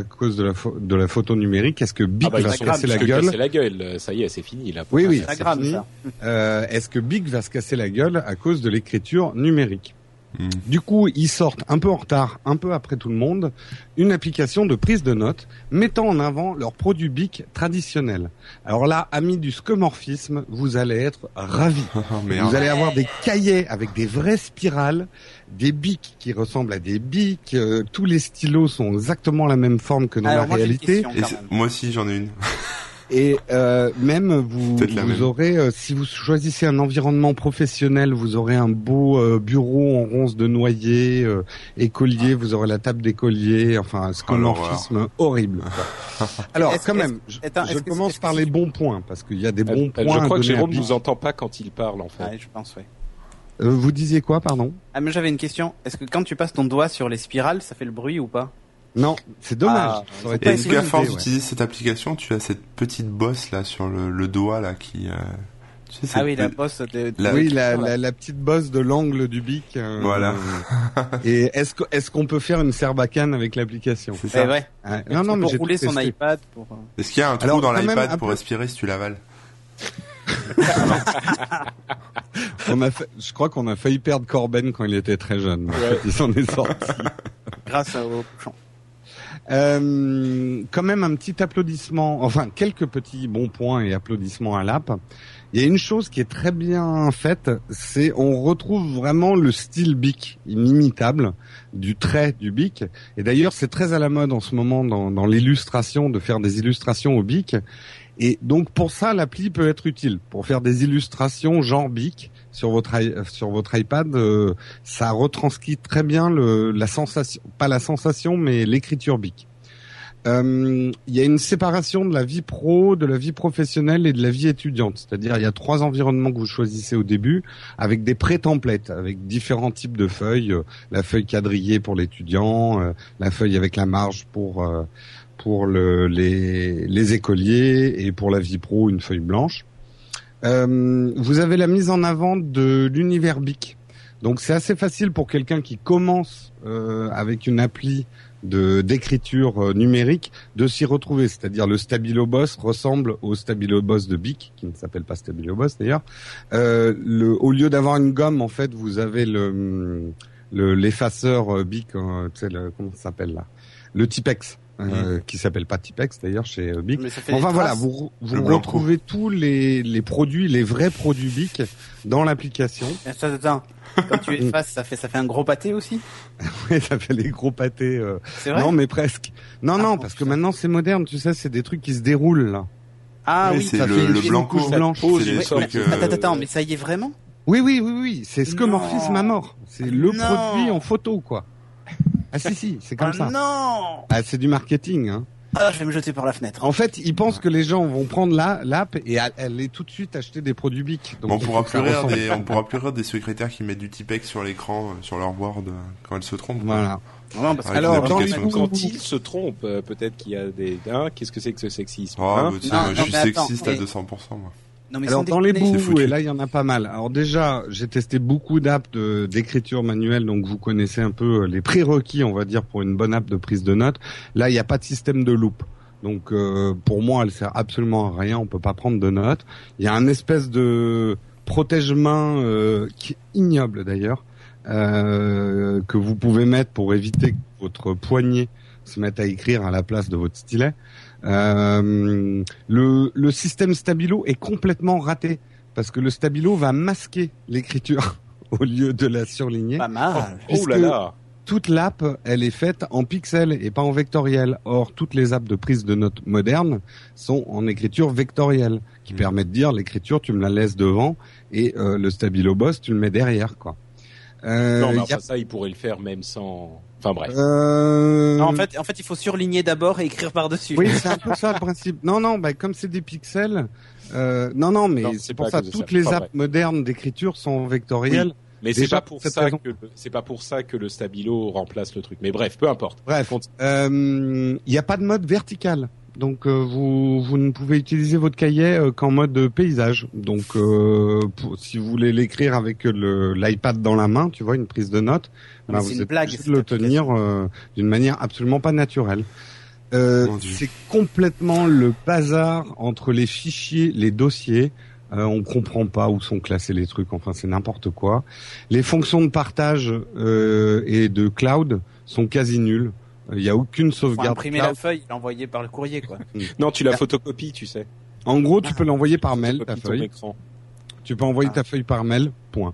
cause de la, pho- de la photo numérique. Est-ce que Bic Ah bah, va se casser la gueule? casser la gueule. Ça y est, c'est fini là. Oui, oui, C'est c'est Instagram, fini. ça. Euh, Est-ce que Bic va se casser la gueule à cause de l'écriture numérique? Hmm. Du coup, ils sortent un peu en retard, un peu après tout le monde, une application de prise de notes mettant en avant leurs produits BIC traditionnels. Alors là, amis du scomorphisme, vous allez être ravis. (laughs) Oh. Vous allez avoir des cahiers avec des vraies spirales, des bics qui ressemblent à des bics, euh, tous les stylos sont exactement la même forme que dans Alors, la moi, réalité. question, moi aussi j'en ai une. (laughs) Et euh, même vous, vous même. aurez, euh, si vous choisissez un environnement professionnel, vous aurez un beau euh, bureau en ronce de noyer, euh, écolier, vous aurez la table d'écolier, enfin un scomorphisme horrible. quoi. (laughs) Alors quand même, je, attends, commence par les bons points parce qu'il y a des bons euh, points. je crois à que Jérôme Bic. nous entend pas quand il parle en fait. Ouais, je pense, ouais. Euh, vous disiez quoi, pardon? Ah, mais j'avais une question. Est-ce que quand tu passes ton doigt sur les spirales, ça fait le bruit ou pas? Non, c'est dommage. Ah, Ça une qu'à force d'utiliser cette application, tu as cette petite bosse là sur le, le doigt là qui. euh, tu sais, Ah oui, la bosse de... La- oui, la, la, la petite bosse de l'angle du bic. euh, Voilà. et est-ce que- est-ce qu'on peut faire une serbacane avec l'application? C'est ça. ouais. Ah, Non, non, mais pour j'ai rouler son iPad. Pour... euh, Est-ce qu'il y a un trou Alors, dans l'iPad pour peu- respirer si tu l'avales? (laughs) On a fait- je crois qu'on a failli perdre Corben quand il était très jeune. Ouais. (laughs) Il s'en est sorti. grâce au bouchon. Euh, quand même un petit applaudissement, enfin quelques petits bons points et applaudissements à l'app. Il y a une chose qui est très bien faite, c'est on retrouve vraiment le style bic, inimitable du trait du bic. Et d'ailleurs, c'est très à la mode en ce moment dans, dans l'illustration de faire des illustrations au bic. Et donc pour ça, l'appli peut être utile pour faire des illustrations genre bic sur votre i- sur votre iPad. euh, ça retranscrit très bien le, la sensation, pas la sensation, mais l'écriture bic. Euh, Il y a une séparation de la vie pro, de la vie professionnelle et de la vie étudiante. C'est-à-dire, il y a trois environnements que vous choisissez au début, avec des pré-templates, avec différents types de feuilles. euh, La feuille quadrillée pour l'étudiant, euh, la feuille avec la marge pour euh, pour le, les, les écoliers et pour la vie pro une feuille blanche. Euh, vous avez la mise en avant de l'univers BIC. Donc c'est assez facile pour quelqu'un qui commence euh, avec une appli de d'écriture euh, numérique de s'y retrouver. C'est-à-dire le Stabilo Boss ressemble au Stabilo Boss de Bic, qui ne s'appelle pas Stabilo Boss d'ailleurs. Euh, au lieu d'avoir une gomme, en fait, vous avez le le- l'effaceur euh, Bic, euh, sais, le, comment ça s'appelle là? Le Tipex. Euh, qui s'appelle pas Tipex d'ailleurs chez euh, Bic. Mais ça fait Enfin des voilà, vous, vous Le blanc retrouvez tous les, les produits, les vrais produits Bic dans l'application. Attends, attends. Quand tu (laughs) effaces, ça fait, ça fait un gros pâté aussi (laughs) Ouais, ça fait les gros pâtés. euh. C'est vrai Non, mais presque. Non, Ah, non, parce que maintenant c'est moderne, tu sais, c'est des trucs qui se déroulent là. Ah Oui, oui, c'est ça le, fait le une blanco. couche blanche. Ouais, trucs, euh, Attends, attends, mais ça y est vraiment Oui, oui, oui, oui, c'est scomorphisme Non. à mort. C'est le Non. produit en photo, quoi. Ah si, si, c'est comme Ah ça. non Ah, c'est du marketing. Hein. Ah, je vais me jeter par la fenêtre. En fait, ils pensent que les gens vont prendre la l'app et aller tout de suite acheter des produits Bic. Donc, on pourra plus rire des, on pourra plus rire des secrétaires qui mettent du Tipex sur l'écran, euh, sur leur board, quand elles se trompent. Voilà. Non, parce que- Alors, Quand il se trompe, euh, peut-être qu'il y a des. Hein, Qu'est-ce que c'est que ce sexisme Oh, hein bah, tu sais, Non, moi, non, je suis attends, sexiste à mais- 200%, moi. Non, mais Alors dans les bouts, et là il y en a pas mal. Alors déjà, j'ai testé beaucoup d'apps d'écriture manuelle, donc vous connaissez un peu euh, les prérequis, on va dire, pour une bonne app de prise de notes. Là, il n'y a pas de système de loop. Donc euh, pour moi, elle sert absolument à rien. On peut pas prendre de notes. Il y a un espèce de protège-main euh, qui est ignoble d'ailleurs, euh, que vous pouvez mettre pour éviter que votre poignet se mette à écrire à la place de votre stylet. Euh, le, le système Stabilo est complètement raté parce que le Stabilo va masquer l'écriture (laughs) au lieu de la surligner. Pas mal. Oh là là toute l'app, elle est faite en pixels et pas en vectoriel. Or, toutes les apps de prise de notes modernes sont en écriture vectorielle, qui Mm. permet de dire l'écriture, tu me la laisses devant et euh, le stabilo boss, tu le mets derrière, quoi. Euh, non, mais a- enfin, ça, il pourrait le faire même sans. Enfin bref. euh, Non, en fait, en fait, il faut surligner d'abord et écrire par-dessus. Oui, (laughs) c'est un peu ça le principe. Non, non, bah, comme c'est des pixels, euh, non, non, mais c'est pour ça, de toutes ça. les apps vrai. modernes d'écriture sont vectorielles. mais c'est déjà, pas pour pour cette ça raison. que le- c'est pas pour ça que le stabilo remplace le truc. Mais bref, peu importe. Bref, euh, il n'y a pas de mode vertical. Donc euh, vous, vous ne pouvez utiliser votre cahier euh, qu'en mode paysage. Donc euh, pour- si vous voulez l'écrire avec le l'iPad dans la main, tu vois, une prise de notes, bah, vous une êtes blague, de le tenir euh, d'une manière absolument pas naturelle. Euh, c'est complètement le bazar entre les fichiers, les dossiers. Euh, on comprend pas où sont classés les trucs. Enfin, c'est n'importe quoi. Les fonctions de partage euh, et de cloud sont quasi nulles. Il n'y a aucune Faut sauvegarde. imprimer cloud. la feuille, l'envoyer par le courrier, quoi. (laughs) Non, tu la photocopies, tu sais. En gros, tu peux l'envoyer par mail, ta feuille. écran. Tu peux envoyer Ah. ta feuille par mail, point.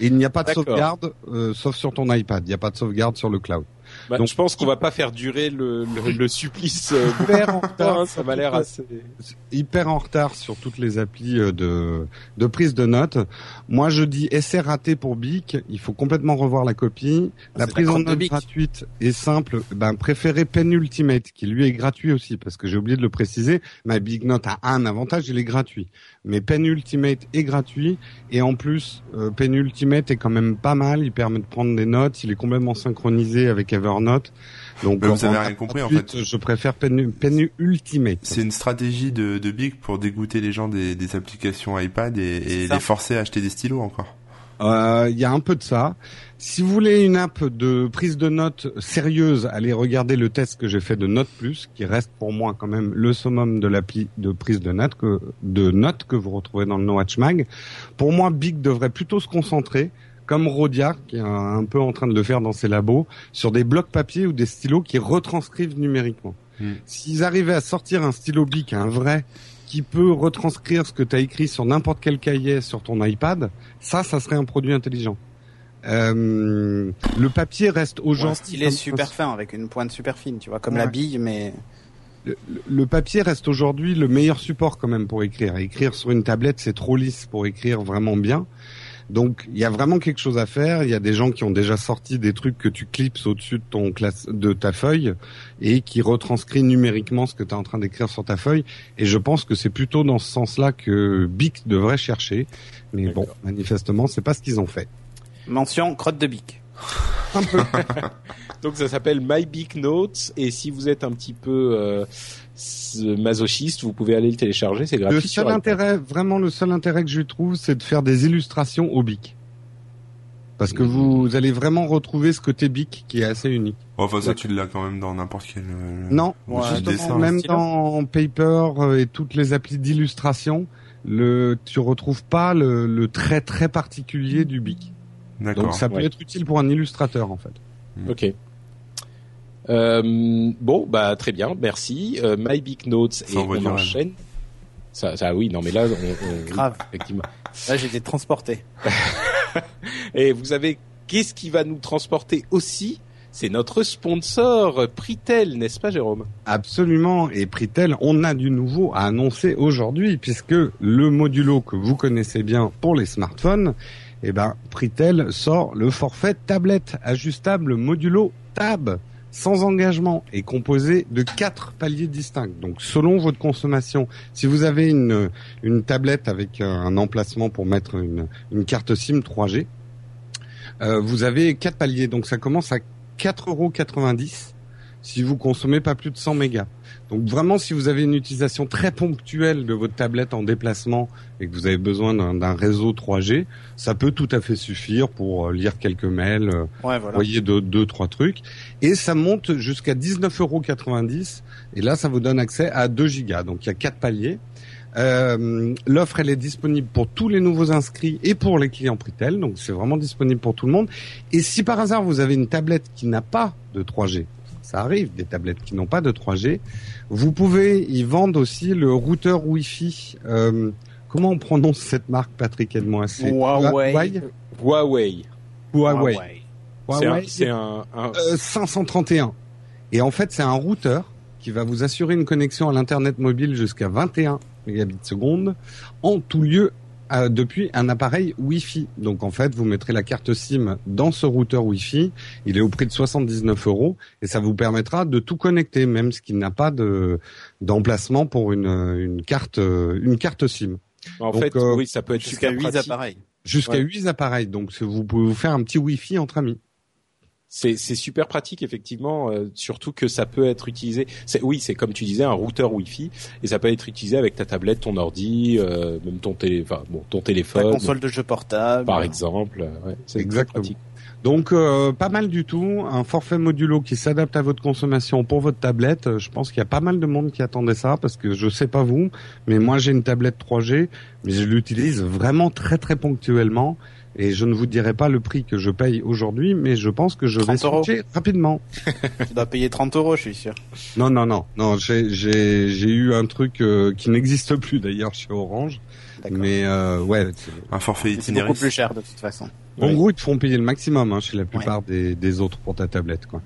Et il n'y a pas de sauvegarde, euh, sauf sur ton iPad. Il n'y a pas de sauvegarde sur le cloud. Bah, Donc- je pense qu'on va pas faire durer le, le, le supplice. euh, Hyper en (laughs) retard, hein, ça m'a l'air assez. hyper en retard sur toutes les applis euh, de, de prise de notes. Moi, je dis essai raté pour Bic. Il faut complètement revoir la copie. Ah, La prise la en note gratuite est simple. Ben, préférez Pen Ultimate, qui lui est gratuit aussi, parce que j'ai oublié de le préciser. Ma Big Note a un avantage, il est gratuit. Mais Pen Ultimate est gratuit. Et en plus, euh, Pen Ultimate est quand même pas mal. Il permet de prendre des notes. Il est complètement synchronisé avec Donc, Mais vous avez rien compris, en fait. Je préfère Pen, Pen Ultimate. C'est une stratégie de, de Big pour dégoûter les gens des, des applications iPad et, les forcer à acheter des stylos encore. Euh, Il y a un peu de ça. Si vous voulez une app de prise de notes sérieuse, allez regarder le test que j'ai fait de Note Plus, qui reste pour moi quand même le summum de l'appli de prise de notes que de notes que vous retrouvez dans le No Watch Mag. Pour moi, Big devrait plutôt se concentrer, comme Rodia, qui est un, un peu en train de le faire dans ses labos, sur des blocs papier ou des stylos qui retranscrivent numériquement. Hmm. S'ils arrivaient à sortir un stylo Bic, un vrai, qui peut retranscrire ce que tu as écrit sur n'importe quel cahier sur ton iPad, ça, ça serait un produit intelligent. Euh, le papier reste Ou un aujourd'hui stylet super fin, avec une pointe super fine, tu vois, comme Ouais. la bille, mais... le, le papier reste aujourd'hui le meilleur support quand même pour écrire. Écrire sur une tablette, c'est trop lisse pour écrire vraiment bien. Donc il y a vraiment quelque chose à faire. Il y a des gens qui ont déjà sorti des trucs que tu clips au-dessus de ton classe, de ta feuille et qui retranscrit numériquement ce que tu es en train d'écrire sur ta feuille. Et je pense que c'est plutôt dans ce sens-là que Bic devrait chercher. Mais bon, manifestement, c'est pas ce qu'ils ont fait. Mention crotte de bic. Un peu. (laughs) Donc ça s'appelle My Big Notes et si vous êtes un petit peu euh, masochiste, vous pouvez aller le télécharger, c'est gratuit. Le seul iPad. intérêt, vraiment le seul intérêt que je trouve, c'est de faire des illustrations au bic. Parce que vous allez vraiment retrouver ce côté bic qui est assez unique. Enfin, ça, tu l'as quand même dans n'importe quel. euh, Non, Ouais, justement, dessin. même dans Paper euh, et toutes les applis d'illustration, le, tu retrouves pas le, le trait très particulier du bic. D'accord. Donc ça peut Ouais. être utile pour un illustrateur en fait. Ok. Euh, bon, bah très bien, merci. Euh, My Big Notes et on enchaîne. Ça, ça, oui, non, mais là, on, on- Grave. effectivement. Là, j'ai été transporté. (laughs) Et vous avez, qu'est-ce qui va nous transporter aussi? C'est notre sponsor Pritel, n'est-ce pas, Jérôme? Absolument. Et Pritel, on a du nouveau à annoncer aujourd'hui puisque le modulo que vous connaissez bien pour les smartphones, eh ben, Pritel sort le forfait tablette ajustable modulo Tab sans engagement et composé de quatre paliers distincts. Donc, selon votre consommation, si vous avez une, une tablette avec un emplacement pour mettre une, une carte SIM 3G, euh, vous avez quatre paliers. Donc, ça commence à 4,90 euros si vous consommez pas plus de 100 mégas. Donc vraiment, si vous avez une utilisation très ponctuelle de votre tablette en déplacement et que vous avez besoin d'un réseau 3G, ça peut tout à fait suffire pour euh, lire quelques mails, euh, Ouais, voilà. envoyer deux, deux, trois trucs. Et ça monte jusqu'à 19,90 euros. Et là, ça vous donne accès à 2 gigas. Donc il y a quatre paliers. Euh, L'offre, elle est disponible pour tous les nouveaux inscrits et pour les clients Pritel. Donc c'est vraiment disponible pour tout le monde. Et si par hasard vous avez une tablette qui n'a pas de 3G, ça arrive, des tablettes qui n'ont pas de 3G, vous pouvez y vendre aussi le routeur Wi-Fi. Euh, comment on prononce cette marque, Patrick Aide-moi. C'est Huawei. Huawei? Huawei. Huawei. c'est un, un... Euh, 531. Et en fait, c'est un routeur qui va vous assurer une connexion à l'internet mobile jusqu'à 21 mégabits seconde en tout lieu euh, depuis un appareil Wi-Fi. Donc en fait, vous mettrez la carte SIM dans ce routeur Wi-Fi. Il est au prix de 79 euros et ça vous permettra de tout connecter, même ce qui n'a pas de d'emplacement pour une, une carte une carte SIM. En fait, euh, oui, ça peut être Jusqu'à super 8 pratique. appareils. Jusqu'à Ouais. 8 appareils. Donc vous pouvez vous faire un petit Wi-Fi entre amis. C'est c'est super pratique effectivement, euh, surtout que ça peut être utilisé. c'est- Oui, c'est comme tu disais un routeur Wi-Fi et ça peut être utilisé avec ta tablette, ton ordi, euh, même ton télé, enfin bon, ton Ta téléphone, console de jeu portable. par exemple. euh, Ouais, c'est Exactement. pratique. Donc euh, pas mal du tout, un forfait modulo qui s'adapte à votre consommation pour votre tablette. Euh, Je pense qu'il y a pas mal de monde qui attendait ça parce que je sais pas vous, mais moi j'ai une tablette 3G, mais je l'utilise vraiment très très ponctuellement et je ne vous dirai pas le prix que je paye aujourd'hui, mais je pense que je vais 30 euros. switcher rapidement. (laughs) Tu dois payer 30 euros, je suis sûr. Non non non non, j'ai j'ai j'ai eu un truc euh, qui n'existe plus d'ailleurs chez Orange, D'accord. mais euh, ouais. c'est- Un forfait Mais C'est itinéraire. beaucoup plus cher de toute façon. En gros, ils te font payer le maximum hein, chez la plupart des, des autres pour ta tablette quoi.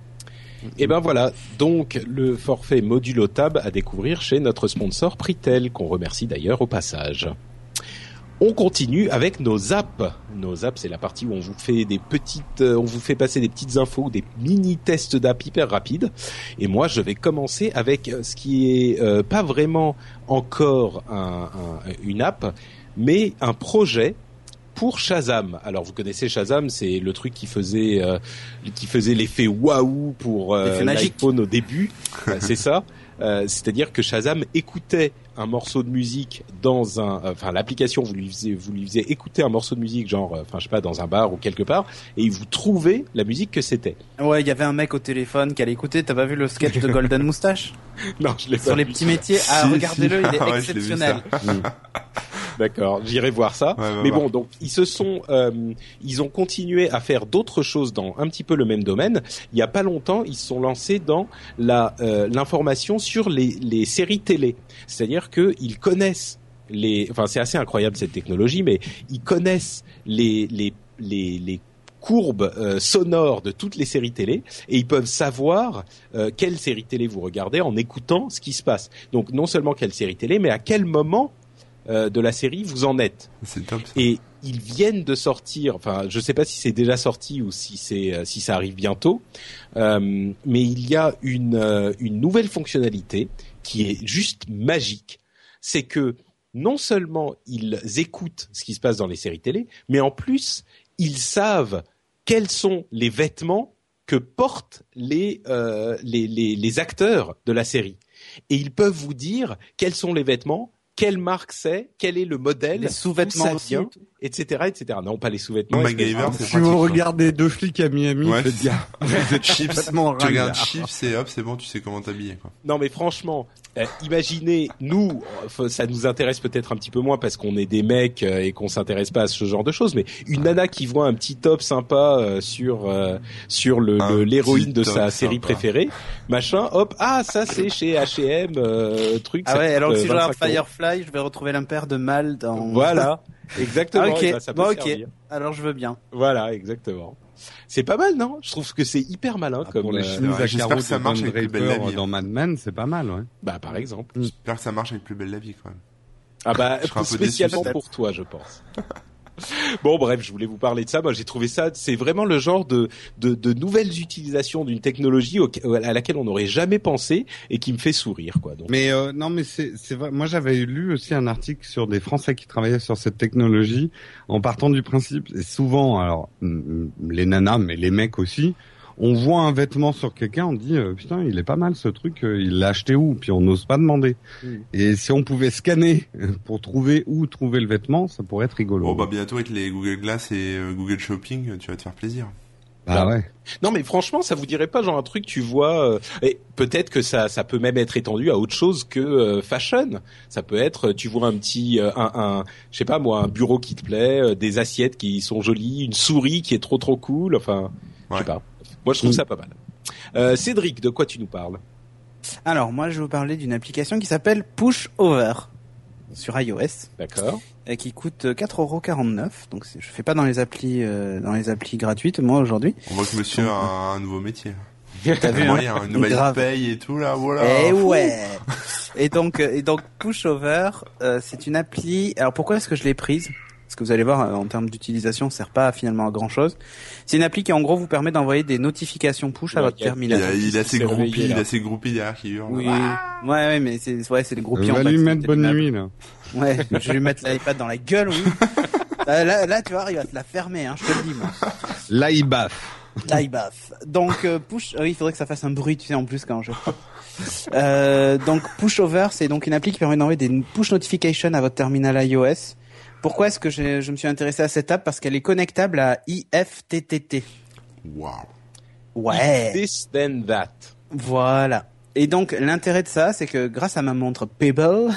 Et ben voilà, donc le forfait modulo tab à découvrir chez notre sponsor Pritel, qu'on remercie d'ailleurs au passage. On continue avec nos apps. Nos apps, c'est la partie où on vous fait des petites, euh, on vous fait passer des petites infos, des mini tests d'app hyper rapides. Et moi, je vais commencer avec euh, ce qui est euh, pas vraiment encore un- un- une app, mais un projet pour Shazam. Alors vous connaissez Shazam, c'est le truc qui faisait euh, qui faisait l'effet waouh pour euh, l'iPhone au début. Euh, c'est ça. Euh, C'est-à-dire que Shazam écoutait un morceau de musique dans un, euh, enfin l'application vous lui faisiez, vous lui faisiez écouter un morceau de musique genre, euh, enfin je sais pas dans un bar ou quelque part, et il vous trouvait la musique que c'était. Ouais, il y avait un mec au téléphone qui allait écouter. T'as pas vu le sketch de Golden Moustache (laughs) Non, je l'ai pas sur les petits métiers Ah, Si, regardez-le, si. il est Ah (laughs) ouais, exceptionnel. (laughs) D'accord, j'irai voir ça. Ouais, Mais bon, donc ils se sont, euh, ils ont continué à faire d'autres choses dans un petit peu le même domaine. Il y a pas longtemps, ils se sont lancés dans la euh, l'information sur les, les séries télé. C'est-à-dire que ils connaissent les, enfin c'est assez incroyable cette technologie, mais ils connaissent les les les, les courbes euh, sonores de toutes les séries télé et ils peuvent savoir euh, quelle série télé vous regardez en écoutant ce qui se passe. Donc non seulement quelle série télé, mais à quel moment euh, de la série vous en êtes. C'est top. ça. Et ils viennent de sortir, enfin je sais pas si c'est déjà sorti ou si c'est euh, si ça arrive bientôt, euh, mais il y a une une nouvelle fonctionnalité qui est juste magique. C'est que non seulement ils écoutent ce qui se passe dans les séries télé, mais en plus ils savent quels sont les vêtements que portent les, euh, les, les, les acteurs de la série. Et ils peuvent vous dire quels sont les vêtements, quelle marque c'est, quel est le modèle, Les sous-vêtements etc., etc. Non, pas les sous-vêtements. Si pratique, vous quoi. regardez deux flics à Miami, Ouais, faites c'est gaffe. (laughs) Chips, (laughs) tu regardes. Chips et hop, c'est bon, tu sais comment t'habiller, quoi. Non, mais franchement, euh, imaginez, nous, ça nous intéresse peut-être un petit peu moins parce qu'on est des mecs euh, et qu'on s'intéresse pas à ce genre de choses, mais une nana qui voit un petit top sympa euh, sur euh, sur le le- l'héroïne de sa série sympa. préférée, machin, hop, ah ça c'est chez H&M, euh, truc. Ah ouais, alors que si je regarde 25 euros. Firefly, je vais retrouver l'impair de mal dans. Voilà, (laughs) exactement. Ah, ok. et ben, ça peut Bon, ok. servir. Alors je veux bien. Voilà, exactement. C'est pas mal, non? Je trouve que c'est hyper malin Ah, comme pour les euh, chemises ouais, à carreaux que ça de marche Don avec Plus belle Draper la vie, dans Mad Men, c'est pas mal, ouais. bah par exemple. J'espère que ça marche avec plus belle la vie, quand même. Ah bah spécialement pour toi, je pense. (laughs) (laughs) bon bref, je voulais vous parler de ça. Moi, j'ai trouvé ça, c'est vraiment le genre de de, de nouvelles utilisations d'une technologie à laquelle on n'aurait jamais pensé et qui me fait sourire, quoi. Donc, Mais euh, non, mais c'est vrai. Moi, j'avais lu aussi un article sur des Français qui travaillaient sur cette technologie, en partant du principe. Et souvent, alors les nanas, mais les mecs aussi, on voit un vêtement sur quelqu'un, on dit euh, putain, il est pas mal ce truc. euh, Il l'a acheté où? Puis on n'ose pas demander. Mm. Et si on pouvait scanner pour trouver où trouver le vêtement, ça pourrait être rigolo. Bon, bah, bientôt avec les Google Glass et euh, Google Shopping, tu vas te faire plaisir. Bah ouais. non, mais franchement, ça vous dirait pas genre un truc, tu vois euh, Et peut-être que ça, ça peut même être étendu à autre chose que euh, fashion. Ça peut être, tu vois un petit, euh, un, un, je sais pas moi, un bureau qui te plaît, euh, des assiettes qui sont jolies, une souris qui est trop trop cool. Enfin, je sais Ouais. pas. Moi, je trouve Mm. ça pas mal. Euh, Cédric, de quoi tu nous parles? Alors moi, je vais vous parler d'une application qui s'appelle Push Over. sur iOS D'accord. et qui coûte 4,49€. Donc c'est- je fais pas dans les applis euh, dans les applis gratuites moi aujourd'hui. On voit que monsieur a un, un nouveau métier. (laughs) T'as vu hein il y a une nouvelle Grave. paye et tout là, voilà. Eh ouais. (laughs) Et donc euh, et donc Pushover, euh, c'est une appli. Alors pourquoi est-ce que je l'ai prise? Parce que vous allez voir, euh, en termes d'utilisation, ça sert pas finalement à grand chose. C'est une appli qui en gros vous permet d'envoyer des notifications push à votre terminal. il a ses groupies, il a ses groupies derrière qui hurlent. Oui, ouais, ouais, mais c'est ouais, c'est les groupies On va lui mettre bonne nuit là. Ouais, (laughs) je vais lui mettre l'iPad dans la gueule, oui. Euh, (laughs) là, là, tu vois, il va te la fermer, hein, je te le dis, moi. L'iBaf. L'iBaf. Donc, euh, push, euh, oui, il faudrait que ça fasse un bruit, tu sais, en plus, quand je euh, donc, Pushover, c'est donc une appli qui permet d'envoyer des push notifications à votre terminal iOS. Pourquoi est-ce que je, je me suis intéressé à cette app? Parce qu'elle est connectable à IFTTT. Waouh. Ouais. This then that. Voilà. Et donc l'intérêt de ça, c'est que grâce à ma montre Pebble,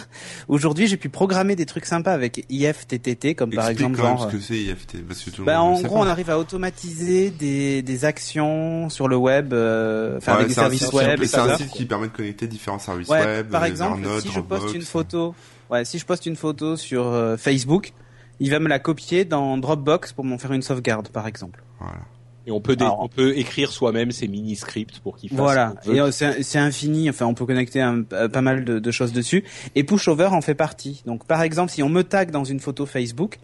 aujourd'hui j'ai pu programmer des trucs sympas avec IFTTT, comme par exemple quand même genre. ce que c'est IFT, parce que tout le Bah, monde en gros, pas. on arrive à automatiser des, des actions sur le web, euh, enfin Ouais, avec des c'est un services site- web et C'est un site qui permet de connecter différents services Ouais, web, par euh, exemple, si je poste Dropbox. une photo, ouais, si je poste une photo sur euh, Facebook, il va me la copier dans Dropbox pour m'en faire une sauvegarde, par exemple. Voilà. Et on peut, dé- Alors- on peut écrire soi-même ces mini-scripts pour qu'ils fassent Voilà, euh, c'est infini. Enfin, on peut connecter un- euh, pas mal de, de choses dessus. Et Pushover en fait partie. Donc, par exemple, si on me tag dans une photo Facebook,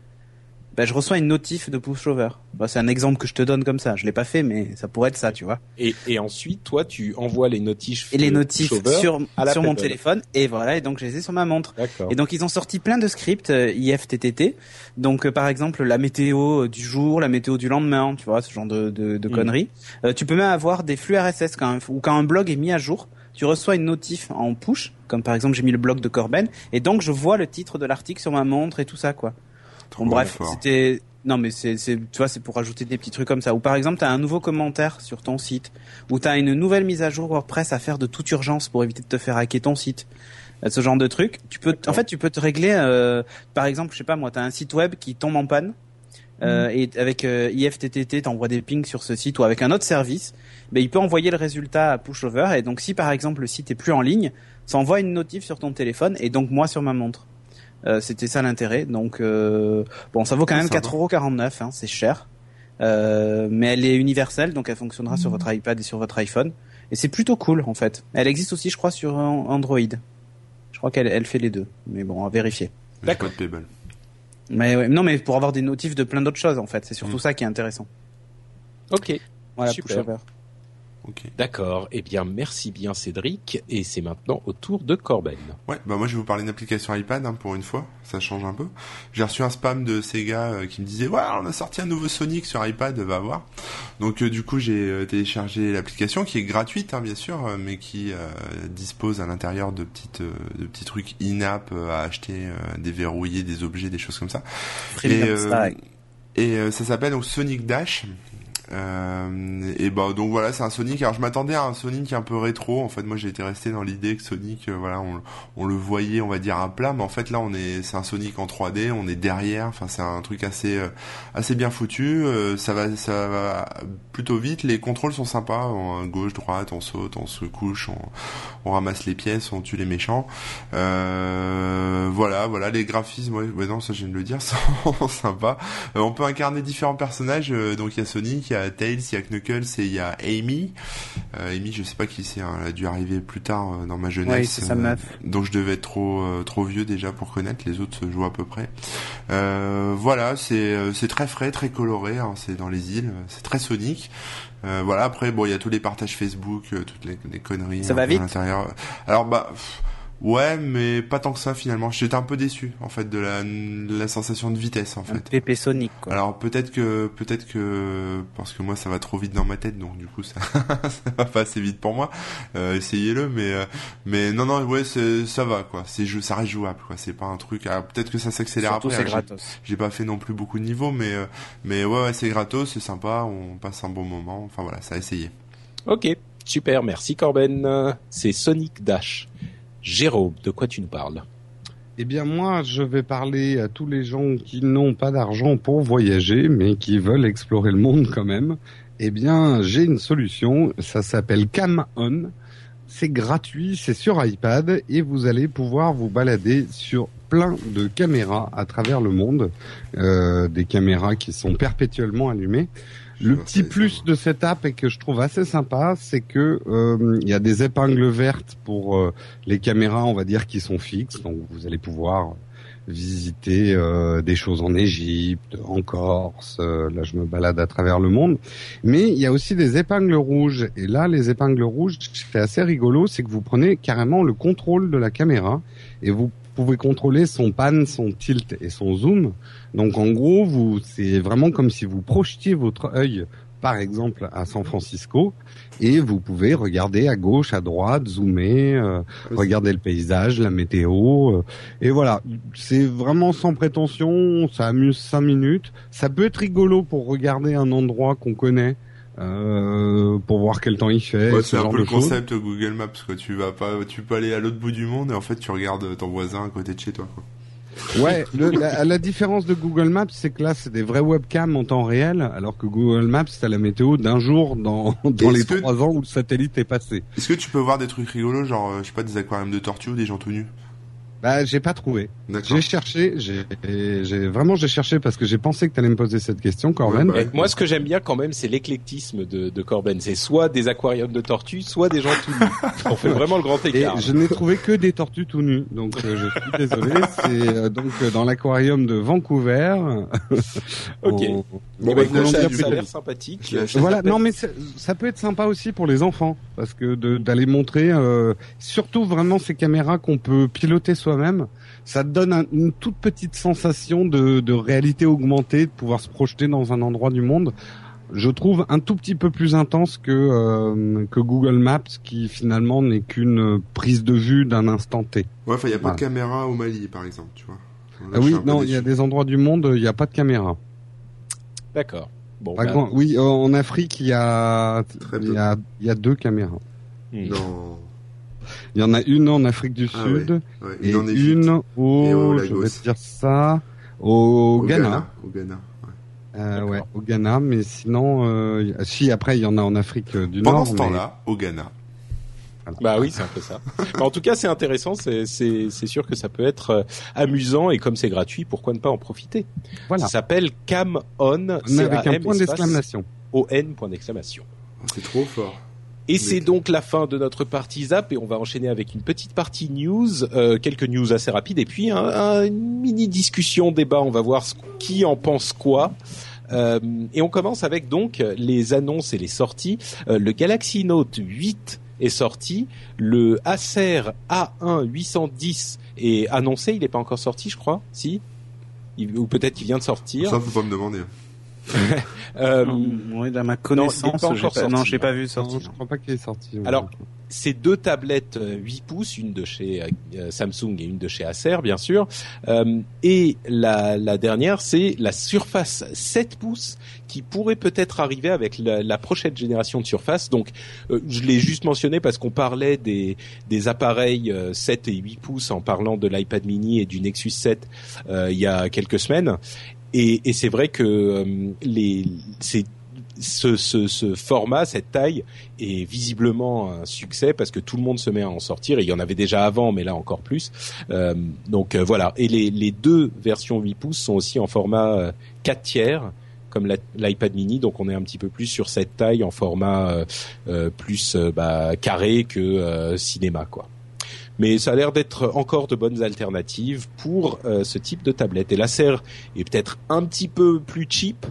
bah, je reçois une notif de Pushover. Bah, c'est un exemple que je te donne comme ça. Je l'ai pas fait, mais ça pourrait être ça, tu vois. Et, et ensuite, toi, tu envoies les notifs Et les notifs sur sur mon téléphone. Et voilà. Et donc, je les ai sur ma montre. Et donc ils ont sorti plein de scripts euh, IFTTT. Donc euh, par exemple la météo euh, du jour, la météo du lendemain, tu vois ce genre de, de, de Mm. conneries. Euh, tu peux même avoir des flux RSS quand un, ou quand un blog est mis à jour, tu reçois une notif en push, comme par exemple j'ai mis le blog de Corben, et donc je vois le titre de l'article sur ma montre et tout ça quoi. Bon bref, c'était non mais c'est tu vois c'est pour rajouter des petits trucs comme ça. Ou par exemple t'as un nouveau commentaire sur ton site, ou t'as une nouvelle mise à jour WordPress à faire de toute urgence pour éviter de te faire hacker ton site. Euh, Ce genre de truc, tu peux en fait tu peux te régler. euh, par exemple, je sais pas moi, t'as un site web qui tombe en panne. euh, et avec euh, IFTTT, t'envoies des pings sur ce site ou avec un autre service, ben il peut envoyer le résultat à pushover et donc si par exemple le site est plus en ligne, ça envoie une notif sur ton téléphone et donc moi sur ma montre. Euh, C'était ça l'intérêt. Donc euh, bon, ça vaut quand même sympa. 4,49€, hein, c'est cher. Euh, mais elle est universelle, donc elle fonctionnera sur votre iPad et sur votre iPhone. Et c'est plutôt cool en fait. Elle existe aussi, je crois, sur an- Android. Je crois qu'elle elle fait les deux. Mais bon, à vérifier. D'accord. Mais ouais, non, mais pour avoir des notifs de plein d'autres choses en fait. C'est surtout Mm. ça qui est intéressant. Ok. Voilà, Super. Pushover. Ok. D'accord. Eh bien, merci bien Cédric. Et c'est maintenant au tour de Corben. Ouais, bah moi je vais vous parler d'une application iPad hein, pour une fois, ça change un peu. J'ai reçu un spam de Sega euh, qui me disait ouais on a sorti un nouveau Sonic sur iPad, va voir. Donc euh, du coup j'ai euh, téléchargé l'application qui est gratuite hein, bien sûr, euh, mais qui dispose à l'intérieur de petites de petits trucs in-app à acheter, euh, déverrouiller des objets, des choses comme ça. Et. Et euh, ça s'appelle donc Sonic Dash. Euh, et bah donc voilà c'est un Sonic. Alors je m'attendais à un Sonic un peu rétro. En fait moi j'ai été resté dans l'idée que Sonic euh, voilà on, le voyait on va dire à plat. Mais en fait là on est c'est un Sonic en 3D on est derrière. Enfin c'est un truc assez euh, assez bien foutu. Euh, ça va ça va plutôt vite. Les contrôles sont sympas. On, gauche droite on saute on se couche on, ramasse les pièces on tue les méchants. Voilà voilà. Les graphismes ouais, non ça je viens de le dire (laughs) sont sympas. On peut incarner différents personnages. donc il y a Sonic, Tails, il y a Knuckles et il y a Amy. Euh, Amy, je sais pas qui c'est. hein, elle a dû arriver plus tard euh, dans ma jeunesse. Oui, c'est sa euh, meuf. donc je devais être trop euh, trop vieux déjà pour connaître. Les autres se jouent à peu près. Euh, voilà, c'est c'est très frais, très coloré. hein, c'est dans les îles. C'est très Sonic. Euh, voilà. Après, bon, il y a tous les partages Facebook, euh, toutes les, les conneries. Ça un va vite? à l'intérieur. Alors bah. pff, Ouais, mais pas tant que ça finalement. J'étais un peu déçu en fait de la, de la sensation de vitesse en Un fait. pépé Sonic quoi. Alors peut-être que peut-être que parce que moi ça va trop vite dans ma tête donc du coup (laughs) ça, ça va pas assez vite pour moi. Euh, essayez-le mais euh, mais non non ouais ça va quoi. C'est ça reste jouable quoi. C'est pas un truc. peut-être que ça s'accélère après. c'est hein. Gratos. J'ai pas fait non plus beaucoup de niveaux mais euh, mais ouais, ouais c'est gratos c'est sympa. On passe un bon moment. Enfin voilà ça a essayé. Ok. Super. Merci Corben. C'est Sonic Dash. Jérôme, de quoi tu nous parles? Eh bien moi, je vais parler à tous les gens qui n'ont pas d'argent pour voyager, mais qui veulent explorer le monde quand même. Eh bien, j'ai une solution. Ça s'appelle Cam On. C'est gratuit, c'est sur iPad et vous allez pouvoir vous balader sur plein de caméras à travers le monde, euh, des caméras qui sont perpétuellement allumées. Le petit plus de cette app et que je trouve assez sympa, c'est que euh, il y a des épingles vertes pour euh, les caméras, on va dire, qui sont fixes. Donc vous allez pouvoir visiter euh, des choses en Égypte, en Corse. euh, là, je me balade à travers le monde. Mais il y a aussi des épingles rouges. Et là, les épingles rouges, c'est assez rigolo, c'est que vous prenez carrément le contrôle de la caméra et vous pouvez contrôler son pan, son tilt et son zoom. Donc en gros, vous, c'est vraiment comme si vous projetiez votre œil, par exemple, à San Francisco, et vous pouvez regarder à gauche, à droite, zoomer, euh, regarder le paysage, la météo, euh, et voilà. C'est vraiment sans prétention, ça amuse cinq minutes. Ça peut être rigolo pour regarder un endroit qu'on connaît. euh, pour voir quel temps il fait, Ouais, ce c'est un genre peu le concept Google Maps quoi. Tu vas pas, tu peux aller à l'autre bout du monde et en fait tu regardes ton voisin à côté de chez toi. Quoi. Ouais, le- la, la différence de Google Maps, c'est que là, c'est des vrais webcams en temps réel, alors que Google Maps, c'est la météo d'un jour dans, (laughs) dans les trois ans où le satellite est passé. Est-ce que tu peux voir des trucs rigolos, genre euh, je sais pas des aquariums de tortues ou des gens tout nus? Bah, j'ai pas trouvé. J'ai cherché, j'ai, j'ai vraiment j'ai cherché parce que j'ai pensé que t'allais me poser cette question, Corben. Ouais, Et moi, ce que j'aime bien quand même, c'est l'éclectisme de, de Corben. C'est soit des aquariums de tortues, soit des gens tout nus. On fait vraiment le grand Et écart. je n'ai trouvé que des tortues tout nues, donc euh, je suis désolé. (laughs) C'est euh, donc euh, dans l'aquarium de Vancouver. (laughs) Ok. Bon, bah, écoute, ça, ça a l'air sympathique. Voilà, non mais ça peut être sympa aussi pour les enfants parce que de- d'aller montrer, euh, surtout vraiment ces caméras qu'on peut piloter soi-même, ça te donne un- une toute petite sensation de, de réalité augmentée, de pouvoir se projeter dans un endroit du monde. Je trouve un tout petit peu plus intense que euh, que Google Maps, qui finalement n'est qu'une prise de vue d'un instant T. Ouais, enfin, il y a pas Voilà. de caméra au Mali, par exemple, tu vois. Là, Ah oui, non, il y a des endroits du monde, il n'y a pas de caméra. D'accord. Bon, bah, contre, oui, en Afrique, il y a Très il peu. y a il y a deux caméras. hmm. Non. Il y en a une en Afrique du Ah Sud. Ouais, et en une au, Et au je vais dire ça, au, Au Ghana. Au Ghana. ouais. Euh, ouais, au Ghana, mais sinon, euh, si après il y en a en Afrique euh, du Pendant Nord. ce mais- temps-là, au Ghana. Bah oui, c'est un peu ça. Mais en tout cas, c'est intéressant. C'est sûr que ça peut être euh, amusant et comme c'est gratuit, pourquoi ne pas en profiter? Voilà. Ça s'appelle Cam On. Mais avec un point d'exclamation. O-N point d'exclamation. Oh, C'est trop fort. Et c'est donc la fin de notre partie zap et on va enchaîner avec une petite partie news, euh, quelques news assez rapides et puis un, un- une mini discussion débat. On va voir ce- qui en pense quoi. Euh, et on commence avec donc les annonces et les sorties. Euh, le Galaxy Note 8 est sorti, le Acer A1 810 est annoncé, il n'est pas encore sorti, je crois. Si, Il- ou peut-être qu'il vient de sortir. Ça, faut pas me demander. (laughs) Euh, oui, à ma connaissance, pas encore pas, sorti, non, j'ai non. pas vu Non, sortir. je crois pas qu'il est sorti. Alors, ces deux tablettes euh, 8 pouces, une de chez euh, Samsung et une de chez Acer, bien sûr. Euh, et la, la dernière, c'est la Surface 7 pouces qui pourrait peut-être arriver avec la, la prochaine génération de Surface. Donc, euh, je l'ai juste mentionné parce qu'on parlait des, des appareils euh, 7 et 8 pouces en parlant de l'iPad mini et du Nexus 7 euh, il y a quelques semaines. Et, et c'est vrai que euh, les, c'est ce, ce, ce format, cette taille est visiblement un succès parce que tout le monde se met à en sortir. Et il y en avait déjà avant, mais là encore plus. Euh, donc euh, voilà. Et les, les deux versions 8 pouces sont aussi en format euh, 4 tiers comme l'iPad mini, donc on est un petit peu plus sur cette taille en format euh, euh, plus euh, bah, carré que euh, cinéma, quoi. Mais ça a l'air d'être encore de bonnes alternatives pour euh, ce type de tablette. Et l'Acer est peut-être un petit peu plus cheap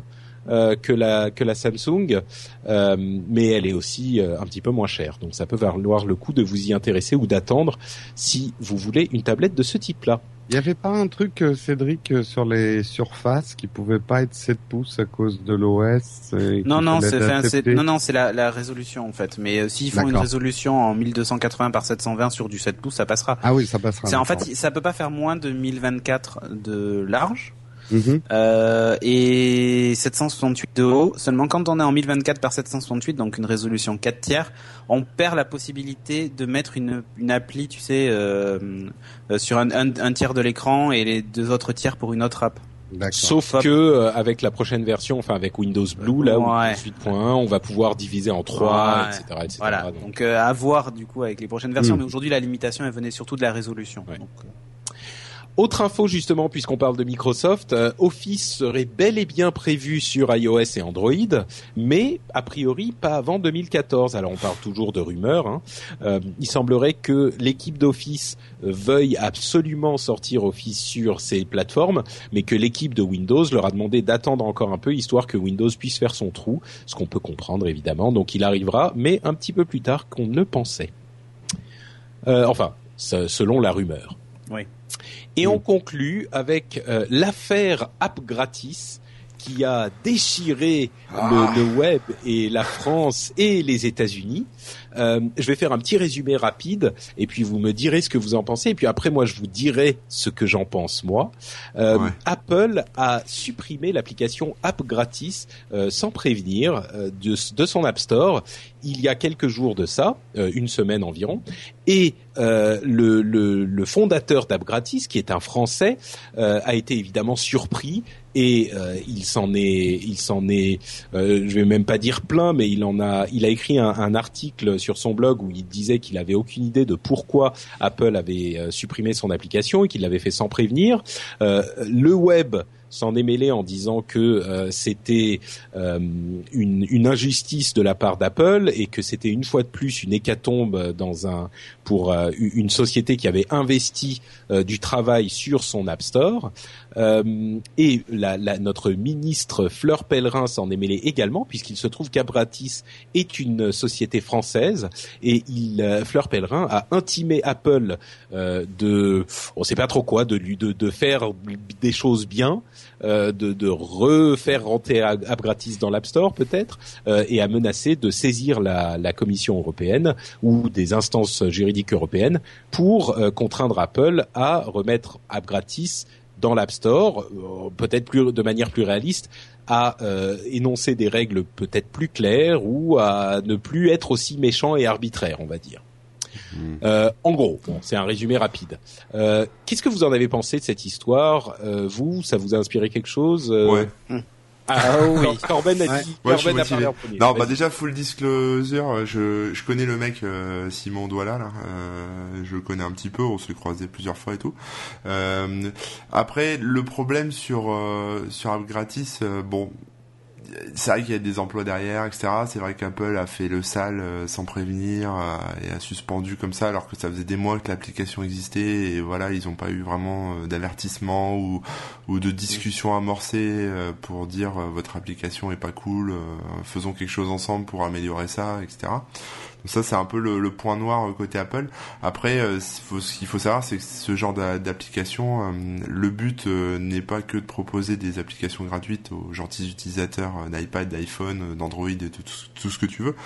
que la que la Samsung, euh, mais elle est aussi euh, un petit peu moins chère. Donc ça peut valoir le coup de vous y intéresser ou d'attendre si vous voulez une tablette de ce type-là. Il y avait pas un truc, euh, Cédric, euh, sur les surfaces qui pouvait pas être 7 pouces à cause de l'OS Non, non, c'est non, non, la, la résolution en fait. Mais euh, s'ils font une résolution en 1280 par 720 sur du 7 pouces, ça passera. Ah oui, ça passera. C'est en fait, ça peut pas faire moins de 1024 de large Mhm. euh, et 768 de haut. Seulement quand on est en 1024 par 768, donc une résolution 4 tiers, on perd la possibilité de mettre une, une appli, tu sais, euh, euh, sur un, un, un tiers de l'écran et les deux autres tiers pour une autre app. Sauf que euh, avec la prochaine version, enfin avec Windows Blue, là, Ouais. Windows 8.1, on va pouvoir diviser en trois, Ouais. etc., etc. Voilà. Donc, Donc euh, à voir du coup avec les prochaines versions. Mm. Mais aujourd'hui, la limitation elle venait surtout de la résolution. Ouais. Donc, euh, autre info justement, puisqu'on parle de Microsoft, euh, Office serait bel et bien prévu sur iOS et Android, mais a priori pas avant 2014. Alors on parle toujours de rumeurs. Hein. Euh, il semblerait que l'équipe d'Office veuille absolument sortir Office sur ces plateformes, mais que l'équipe de Windows leur a demandé d'attendre encore un peu, histoire que Windows puisse faire son trou, ce qu'on peut comprendre évidemment. Donc il arrivera, mais un petit peu plus tard qu'on ne pensait. Euh, enfin, selon la rumeur. Oui. Et on conclut avec euh, l'affaire App Gratis qui a déchiré Ah. le, le web et la France et les États-Unis. Euh, je vais faire un petit résumé rapide et puis vous me direz ce que vous en pensez et puis après moi je vous dirai ce que j'en pense moi. Euh, Ouais. Apple a supprimé l'application App Gratis euh, sans prévenir de, de son App Store il y a quelques jours de ça, une semaine environ, et le, le, le fondateur d'App Gratis, qui est un Français, a été évidemment surpris et euh, il s'en est, il s'en est, euh, je vais même pas dire plein, mais il en a, il a écrit un, un article sur son blog où il disait qu'il avait aucune idée de pourquoi Apple avait euh, supprimé son application et qu'il l'avait fait sans prévenir. Le web s'en est mêlé en disant que euh, c'était euh, une, injustice de la part d'Apple et que c'était une fois de plus une hécatombe dans un pour euh, une société qui avait investi du travail sur son App Store. Et notre ministre Fleur Pellerin s'en est mêlé également, puisqu'il se trouve qu'Abratis est une société française, et il, Fleur Pellerin a intimé Apple de, on sait pas trop quoi, de lui de, faire des choses bien, de, de refaire rentrer Abratis dans l'App Store peut-être, euh, et a menacé de saisir la, Commission européenne ou des instances juridiques européennes pour euh, contraindre Apple à remettre App Gratis dans l'App Store, euh, peut-être plus de manière plus réaliste, à euh, énoncer des règles peut-être plus claires ou à ne plus être aussi méchant et arbitraire, on va dire. Euh, en gros, bon, c'est un résumé rapide. Euh, Qu'est-ce que vous en avez pensé de cette histoire? Euh, Vous, ça vous a inspiré quelque chose? Euh, Ouais. Ah oui. Corben a dit. Ouais, Corben a parlé en premier. Non, bah déjà full disclosure, je, je connais le mec euh, Simon Douala là, euh, je le connais un petit peu, on s'est croisé plusieurs fois et tout. Euh, après, le problème sur euh, sur App Gratis, euh, bon, c'est vrai qu'il y a des emplois derrière, etc. C'est vrai qu'Apple a fait le sale euh, sans prévenir euh, et a suspendu comme ça, alors que ça faisait des mois que l'application existait et voilà, ils n'ont pas eu vraiment euh, d'avertissement ou ou de discussion amorcée pour dire votre application est pas cool, faisons quelque chose ensemble pour améliorer ça, etc. Donc ça c'est un peu le, le point noir euh, côté Apple. Après, euh, ce qu'il faut- ce qu'il faut savoir, c'est que ce genre d'a- d'application, euh, le but euh, n'est pas que de proposer des applications gratuites aux gentils utilisateurs d'iPad, d'iPhone, d'Android et tout, tout ce que tu veux,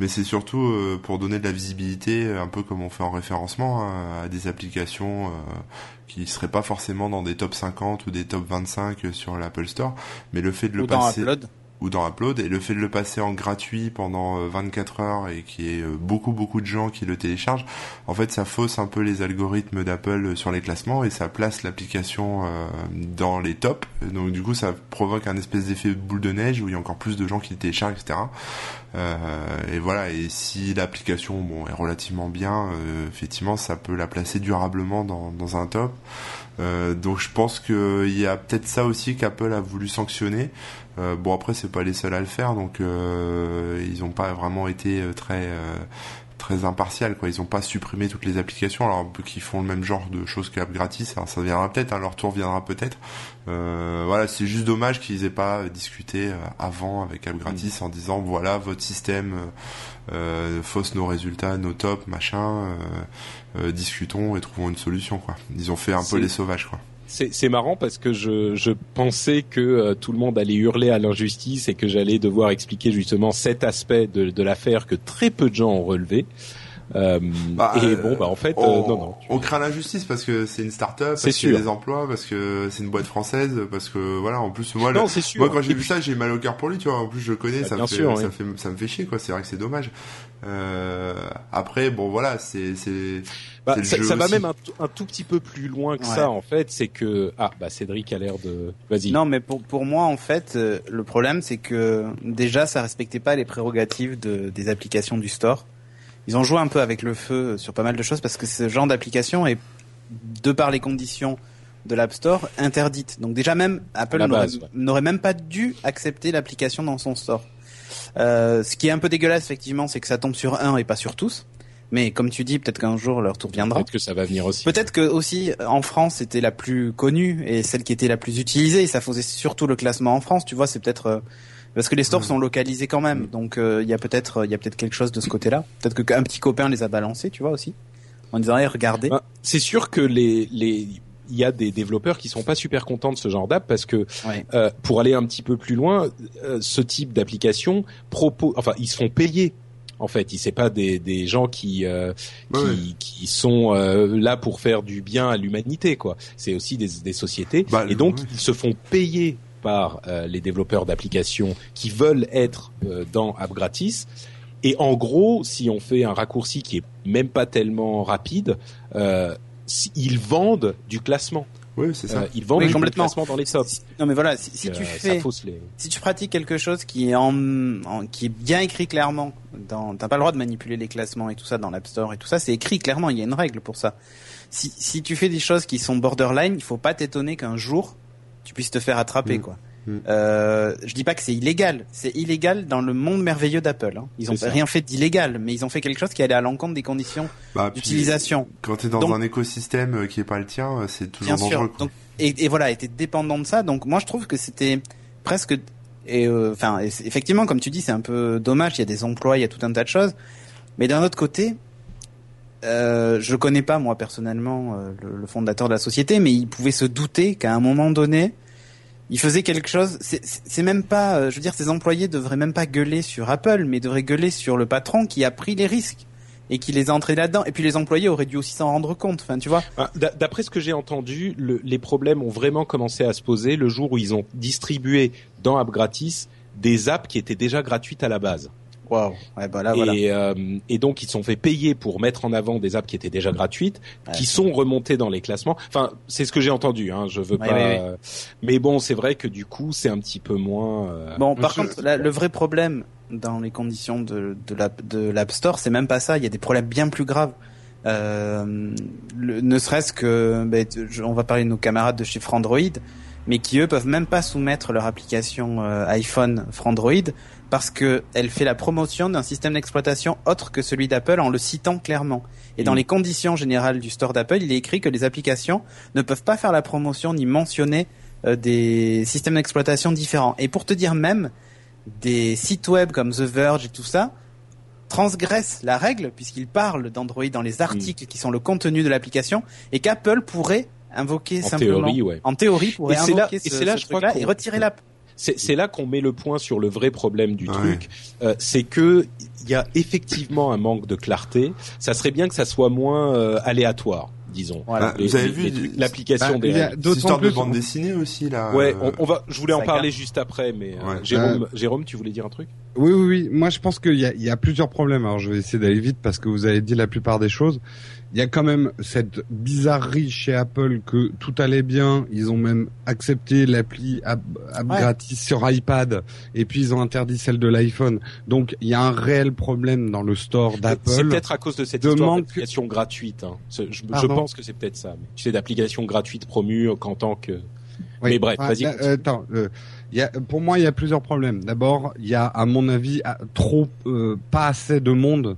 mais c'est surtout euh, pour donner de la visibilité, un peu comme on fait en référencement, hein, à des applications euh, qui seraient pas forcément dans des top 50 ou des top 25 sur l'Apple Store, mais le fait de le Ou passer. Ou dans Upload et le fait de le passer en gratuit pendant euh, 24 heures et qu'il y ait euh, beaucoup beaucoup de gens qui le téléchargent, en fait ça fausse un peu les algorithmes d'Apple euh, sur les classements et ça place l'application euh, dans les tops. Donc du coup ça provoque un espèce d'effet boule de neige où il y a encore plus de gens qui le téléchargent, etc. Euh, et voilà, et si l'application bon est relativement bien, euh, effectivement ça peut la placer durablement dans, dans un top. Euh, donc je pense qu'il y a peut-être ça aussi qu'Apple a voulu sanctionner. Euh, bon après c'est pas les seuls à le faire, donc euh, ils ont pas vraiment été euh, très euh, très impartial quoi. Ils ont pas supprimé toutes les applications alors qu'ils font le même genre de choses qu'App Gratis. Alors ça viendra peut-être, hein, leur tour viendra peut-être. Euh, voilà, c'est juste dommage qu'ils aient pas discuté avant avec App Gratis en disant voilà votre système euh, fausse nos résultats, nos tops, machin. euh, euh, discutons et trouvons une solution quoi. Ils ont fait un peu les sauvages quoi. C'est c'est marrant parce que je, je pensais que euh, tout le monde allait hurler à l'injustice et que j'allais devoir expliquer justement cet aspect de, de l'affaire que très peu de gens ont relevé. Euh, Bah, et bon, bah en fait, on, euh, non, non. on craint l'injustice parce que c'est une start-up, C'est parce qu'il y a sûr. des emplois, parce que c'est une boîte française, parce que voilà, en plus moi, Non, c'est sûr. moi quand j'ai vu puis- ça, j'ai mal au cœur pour lui, tu vois. En plus je le connais, Bah, ça, me fait, sûr, ça, oui. fait, ça me fait chier quoi. C'est vrai que c'est dommage. Euh, après, bon voilà, c'est c'est Bah, ça, ça va même un, tout- un tout petit peu plus loin que Ouais. ça en fait. C'est que ah bah Cédric a l'air de. Vas-y. Non, mais pour, pour moi, en fait, euh, le problème, c'est que déjà, ça respectait pas les prérogatives de, des applications du store. Ils ont joué un peu avec le feu sur pas mal de choses parce que ce genre d'application est, de par les conditions de l'App Store interdite. Donc déjà même Apple n'aurait ouais. même pas dû accepter l'application dans son store. Euh, ce qui est un peu dégueulasse effectivement, c'est que ça tombe sur un et pas sur tous. Mais comme tu dis, peut-être qu'un jour leur tour viendra. Peut-être que ça va venir aussi. Peut-être que aussi en France c'était la plus connue et celle qui était la plus utilisée. Ça faisait surtout le classement en France. Tu vois, c'est peut-être euh, parce que les stores sont localisés quand même. Donc euh, il y a peut-être il y a peut-être quelque chose de ce côté-là. Peut-être que qu'un petit copain les a balancés, tu vois aussi, en disant hey, regardez. Ben, c'est sûr que les les il y a des développeurs qui sont pas super contents de ce genre d'app parce que Ouais. euh, pour aller un petit peu plus loin, euh, ce type d'application propose, enfin ils se font payer. En fait, c'est pas des, des gens qui euh, qui, ouais. qui sont euh, là pour faire du bien à l'humanité, quoi. C'est aussi des, des sociétés Bah, et donc ouais. ils se font payer par euh, les développeurs d'applications qui veulent être euh, dans App Gratis. Et en gros, si on fait un raccourci qui est même pas tellement rapide, euh, si- ils vendent du classement. Oui, c'est ça. Euh, ils vendent Oui, du complètement. classement dans les tops. Non mais voilà, si, si tu ça fais les. si tu pratiques quelque chose qui est en, en- qui est bien écrit clairement, dans, t'as pas le droit de manipuler les classements et tout ça dans l'App Store et tout ça, c'est écrit clairement, il y a une règle pour ça. Si, si tu fais des choses qui sont borderline, il faut pas t'étonner qu'un jour tu puisses te faire attraper Mm. quoi. Mm. Euh, je dis pas que c'est illégal, c'est illégal dans le monde merveilleux d'Apple. Hein. Ils ont rien fait d'illégal, mais ils ont fait quelque chose qui allait à l'encontre des conditions Bah, d'utilisation. Quand t'es dans Donc- un écosystème euh, qui est pas le tien, euh, c'est toujours Bien sûr. dangereux. quoi. Donc, et, et voilà, était dépendant de ça. Donc moi, je trouve que c'était presque, et enfin, effectivement, comme tu dis, c'est un peu dommage. Il y a des emplois, il y a tout un tas de choses. Mais d'un autre côté, euh, je connais pas moi personnellement euh, le, le fondateur de la société, mais il pouvait se douter qu'à un moment donné, il faisait quelque chose. C'est- même pas, euh, je veux dire, ses employés devraient même pas gueuler sur Apple, mais devraient gueuler sur le patron qui a pris les risques et qui les a entrés là-dedans. Et puis les employés auraient dû aussi s'en rendre compte. Enfin, tu vois. Ah, d'a- D'après ce que j'ai entendu, le- les problèmes ont vraiment commencé à se poser le jour où ils ont distribué dans App Gratis des apps qui étaient déjà gratuites à la base. Waouh. Ouais, bah là, voilà. et, euh, et donc ils se sont fait payer pour mettre en avant des apps qui étaient déjà gratuites, Ouais. qui sont remontées dans les classements. Enfin, c'est ce que j'ai entendu. Hein, je veux Ouais, pas. euh, Mais bon, c'est vrai que du coup, c'est un petit peu moins. euh, Bon, par contre, la- le vrai problème dans les conditions de, de l'App de l'App Store, c'est même pas ça. Il y a des problèmes bien plus graves. Euh, le- ne serait-ce que, ben, je- on va parler de nos camarades de chez Frandroid, mais qui eux peuvent même pas soumettre leur application euh, iPhone Frandroid parce que elle fait la promotion d'un système d'exploitation autre que celui d'Apple en le citant clairement. Et dans Mm. les conditions générales du store d'Apple, il est écrit que les applications ne peuvent pas faire la promotion ni mentionner euh, des systèmes d'exploitation différents. Et pour te dire même, des sites web comme The Verge et tout ça transgressent la règle puisqu'ils parlent d'Android dans les articles qui sont le contenu de l'application et qu'Apple pourrait invoquer En simplement théorie, ouais. en théorie pourrait Et là- invoquer et là, ce je crois et retirer l'app. C'est c'est là qu'on met le point sur le vrai problème du Ouais. truc. Euh, c'est que il y a effectivement un manque de clarté. Ça serait bien que ça soit moins euh, aléatoire, disons. Voilà. Bah, Les- vous avez les- vu l'application Bah, des il y a règles. d'autant Cette histoire de bande dessinée aussi là. Ouais, euh, on, on va. Je voulais en parler juste après, mais euh, Ouais. Jérôme, Jérôme, tu voulais dire un truc? Oui, oui, oui. Moi, je pense qu'il y a, il y a plusieurs problèmes. Alors, je vais essayer d'aller vite parce que vous avez dit la plupart des choses. Il y a quand même cette bizarrerie chez Apple que tout allait bien. Ils ont même accepté l'appli App, App Ouais. gratis sur iPad et puis ils ont interdit celle de l'iPhone. Donc, il y a un réel problème dans le store C'est d'Apple. peut-être à cause de cette de histoire manque- d'application gratuite. Hein. C'est- Je, pense que c'est peut-être ça. Mais, tu sais, d'application gratuite promue qu'en tant que. Oui. Mais bref, Ah, vas-y. continue. euh, attends, euh, il y a, pour moi, il y a plusieurs problèmes. D'abord, il y a, à mon avis, trop, euh, pas assez de monde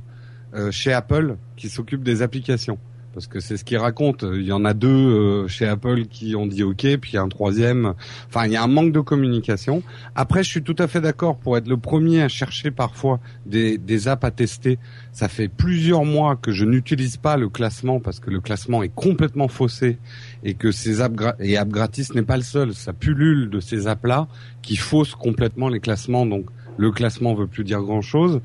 euh, chez Apple qui s'occupe des applications. Parce que c'est ce qu'ils racontent. Il y en a deux euh, chez Apple qui ont dit OK, puis il y a un troisième. Enfin, il y a un manque de communication. Après, je suis tout à fait d'accord pour être le premier à chercher parfois des, des apps à tester. Ça fait plusieurs mois que je n'utilise pas le classement parce que le classement est complètement faussé et que ces apps et apps gratis n'est pas le seul. Ça pullule de ces apps-là qui faussent complètement les classements. Donc le classement veut plus dire grand-chose.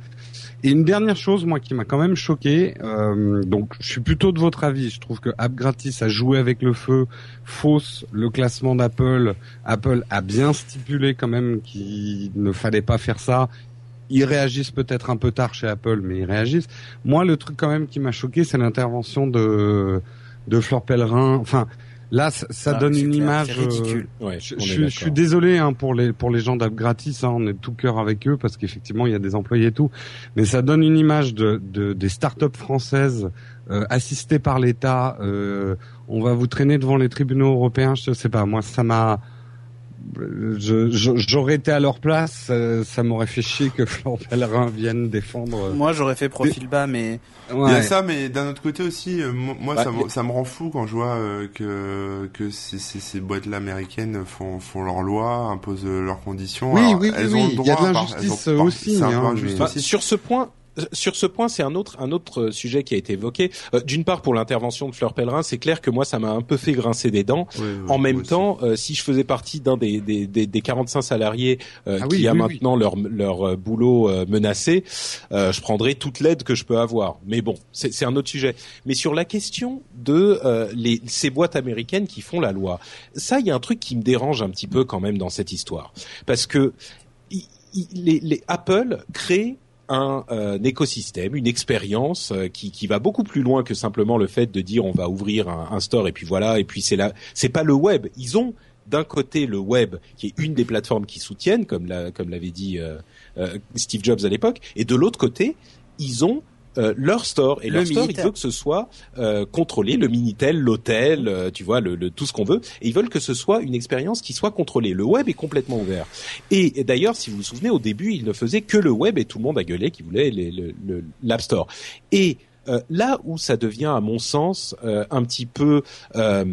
Et une dernière chose, moi, qui m'a quand même choqué, euh, donc je suis plutôt de votre avis. Je trouve que App Gratis a joué avec le feu, fausse le classement d'Apple. Apple a bien stipulé quand même qu'il ne fallait pas faire ça. Ils réagissent peut-être un peu tard chez Apple, mais ils réagissent. Moi, le truc quand même qui m'a choqué, c'est l'intervention de de Fleur Pellerin. Enfin, Là, ça, ça Ah, donne une clair, image. ridicule. Ouais, Je, on je suis- je suis d'accord. désolé hein, pour les pour les gens d'App gratis, hein, on est de tout cœur avec eux parce qu'effectivement il y a des employés et tout, mais ça donne une image de, de des startups françaises euh, assistées par l'État. euh, on va vous traîner devant les tribunaux européens, je sais pas. Moi, ça m'a j'aurais été à leur place, euh, ça m'aurait fait chier que (laughs) Florent Pellerin vienne défendre. Moi, j'aurais fait profil bas, mais Il y Ouais. a ça, mais d'un autre côté aussi, euh, mo- moi, Bah, ça, me, les- ça me rend fou quand je vois euh, que que ces, ces, ces boîtes-là américaines font font leurs lois, imposent euh, leurs conditions. Oui, Alors, oui, elles oui, ont oui, le il y a de l'injustice elles ont- par- aussi, hein, mais- Bah, aussi. sur ce point, euh, sur ce point, c'est un autre un autre sujet qui a été évoqué. Euh, D'une part, pour l'intervention de Fleur Pellerin, c'est clair que moi, ça m'a un peu fait grincer des dents. En même temps, euh, si je faisais partie d'un des, des, des, des 45 salariés euh, Ah qui oui, a maintenant leur leur euh, boulot euh, menacé, euh, je prendrais toute l'aide que je peux avoir. Mais bon, c'est un autre sujet. Mais sur la question de euh, les ces boîtes américaines qui font la loi, ça, il y a un truc qui me dérange un petit peu quand même dans cette histoire, parce que les, les Apple créent un, euh, écosystème, une expérience euh, qui, qui va beaucoup plus loin que simplement le fait de dire on va ouvrir un, un store et puis voilà et puis c'est là c'est pas le web. Ils ont d'un côté le web qui est une des plateformes qui soutiennent comme la, comme l'avait dit euh, euh, Steve Jobs à l'époque et de l'autre côté ils ont euh, leur store et Le leur store il Minitel. veut que ce soit euh, contrôlé le minitel l'hôtel euh, tu vois le, le- tout ce qu'on veut. Et ils veulent que ce soit une expérience qui soit contrôlée. Le web est complètement ouvert. Et, et d'ailleurs si vous vous souvenez au début ils ne faisaient que le web et tout le monde a gueulé qui voulait l'app store. Et euh, là où ça devient, à mon sens, euh, un petit peu, euh,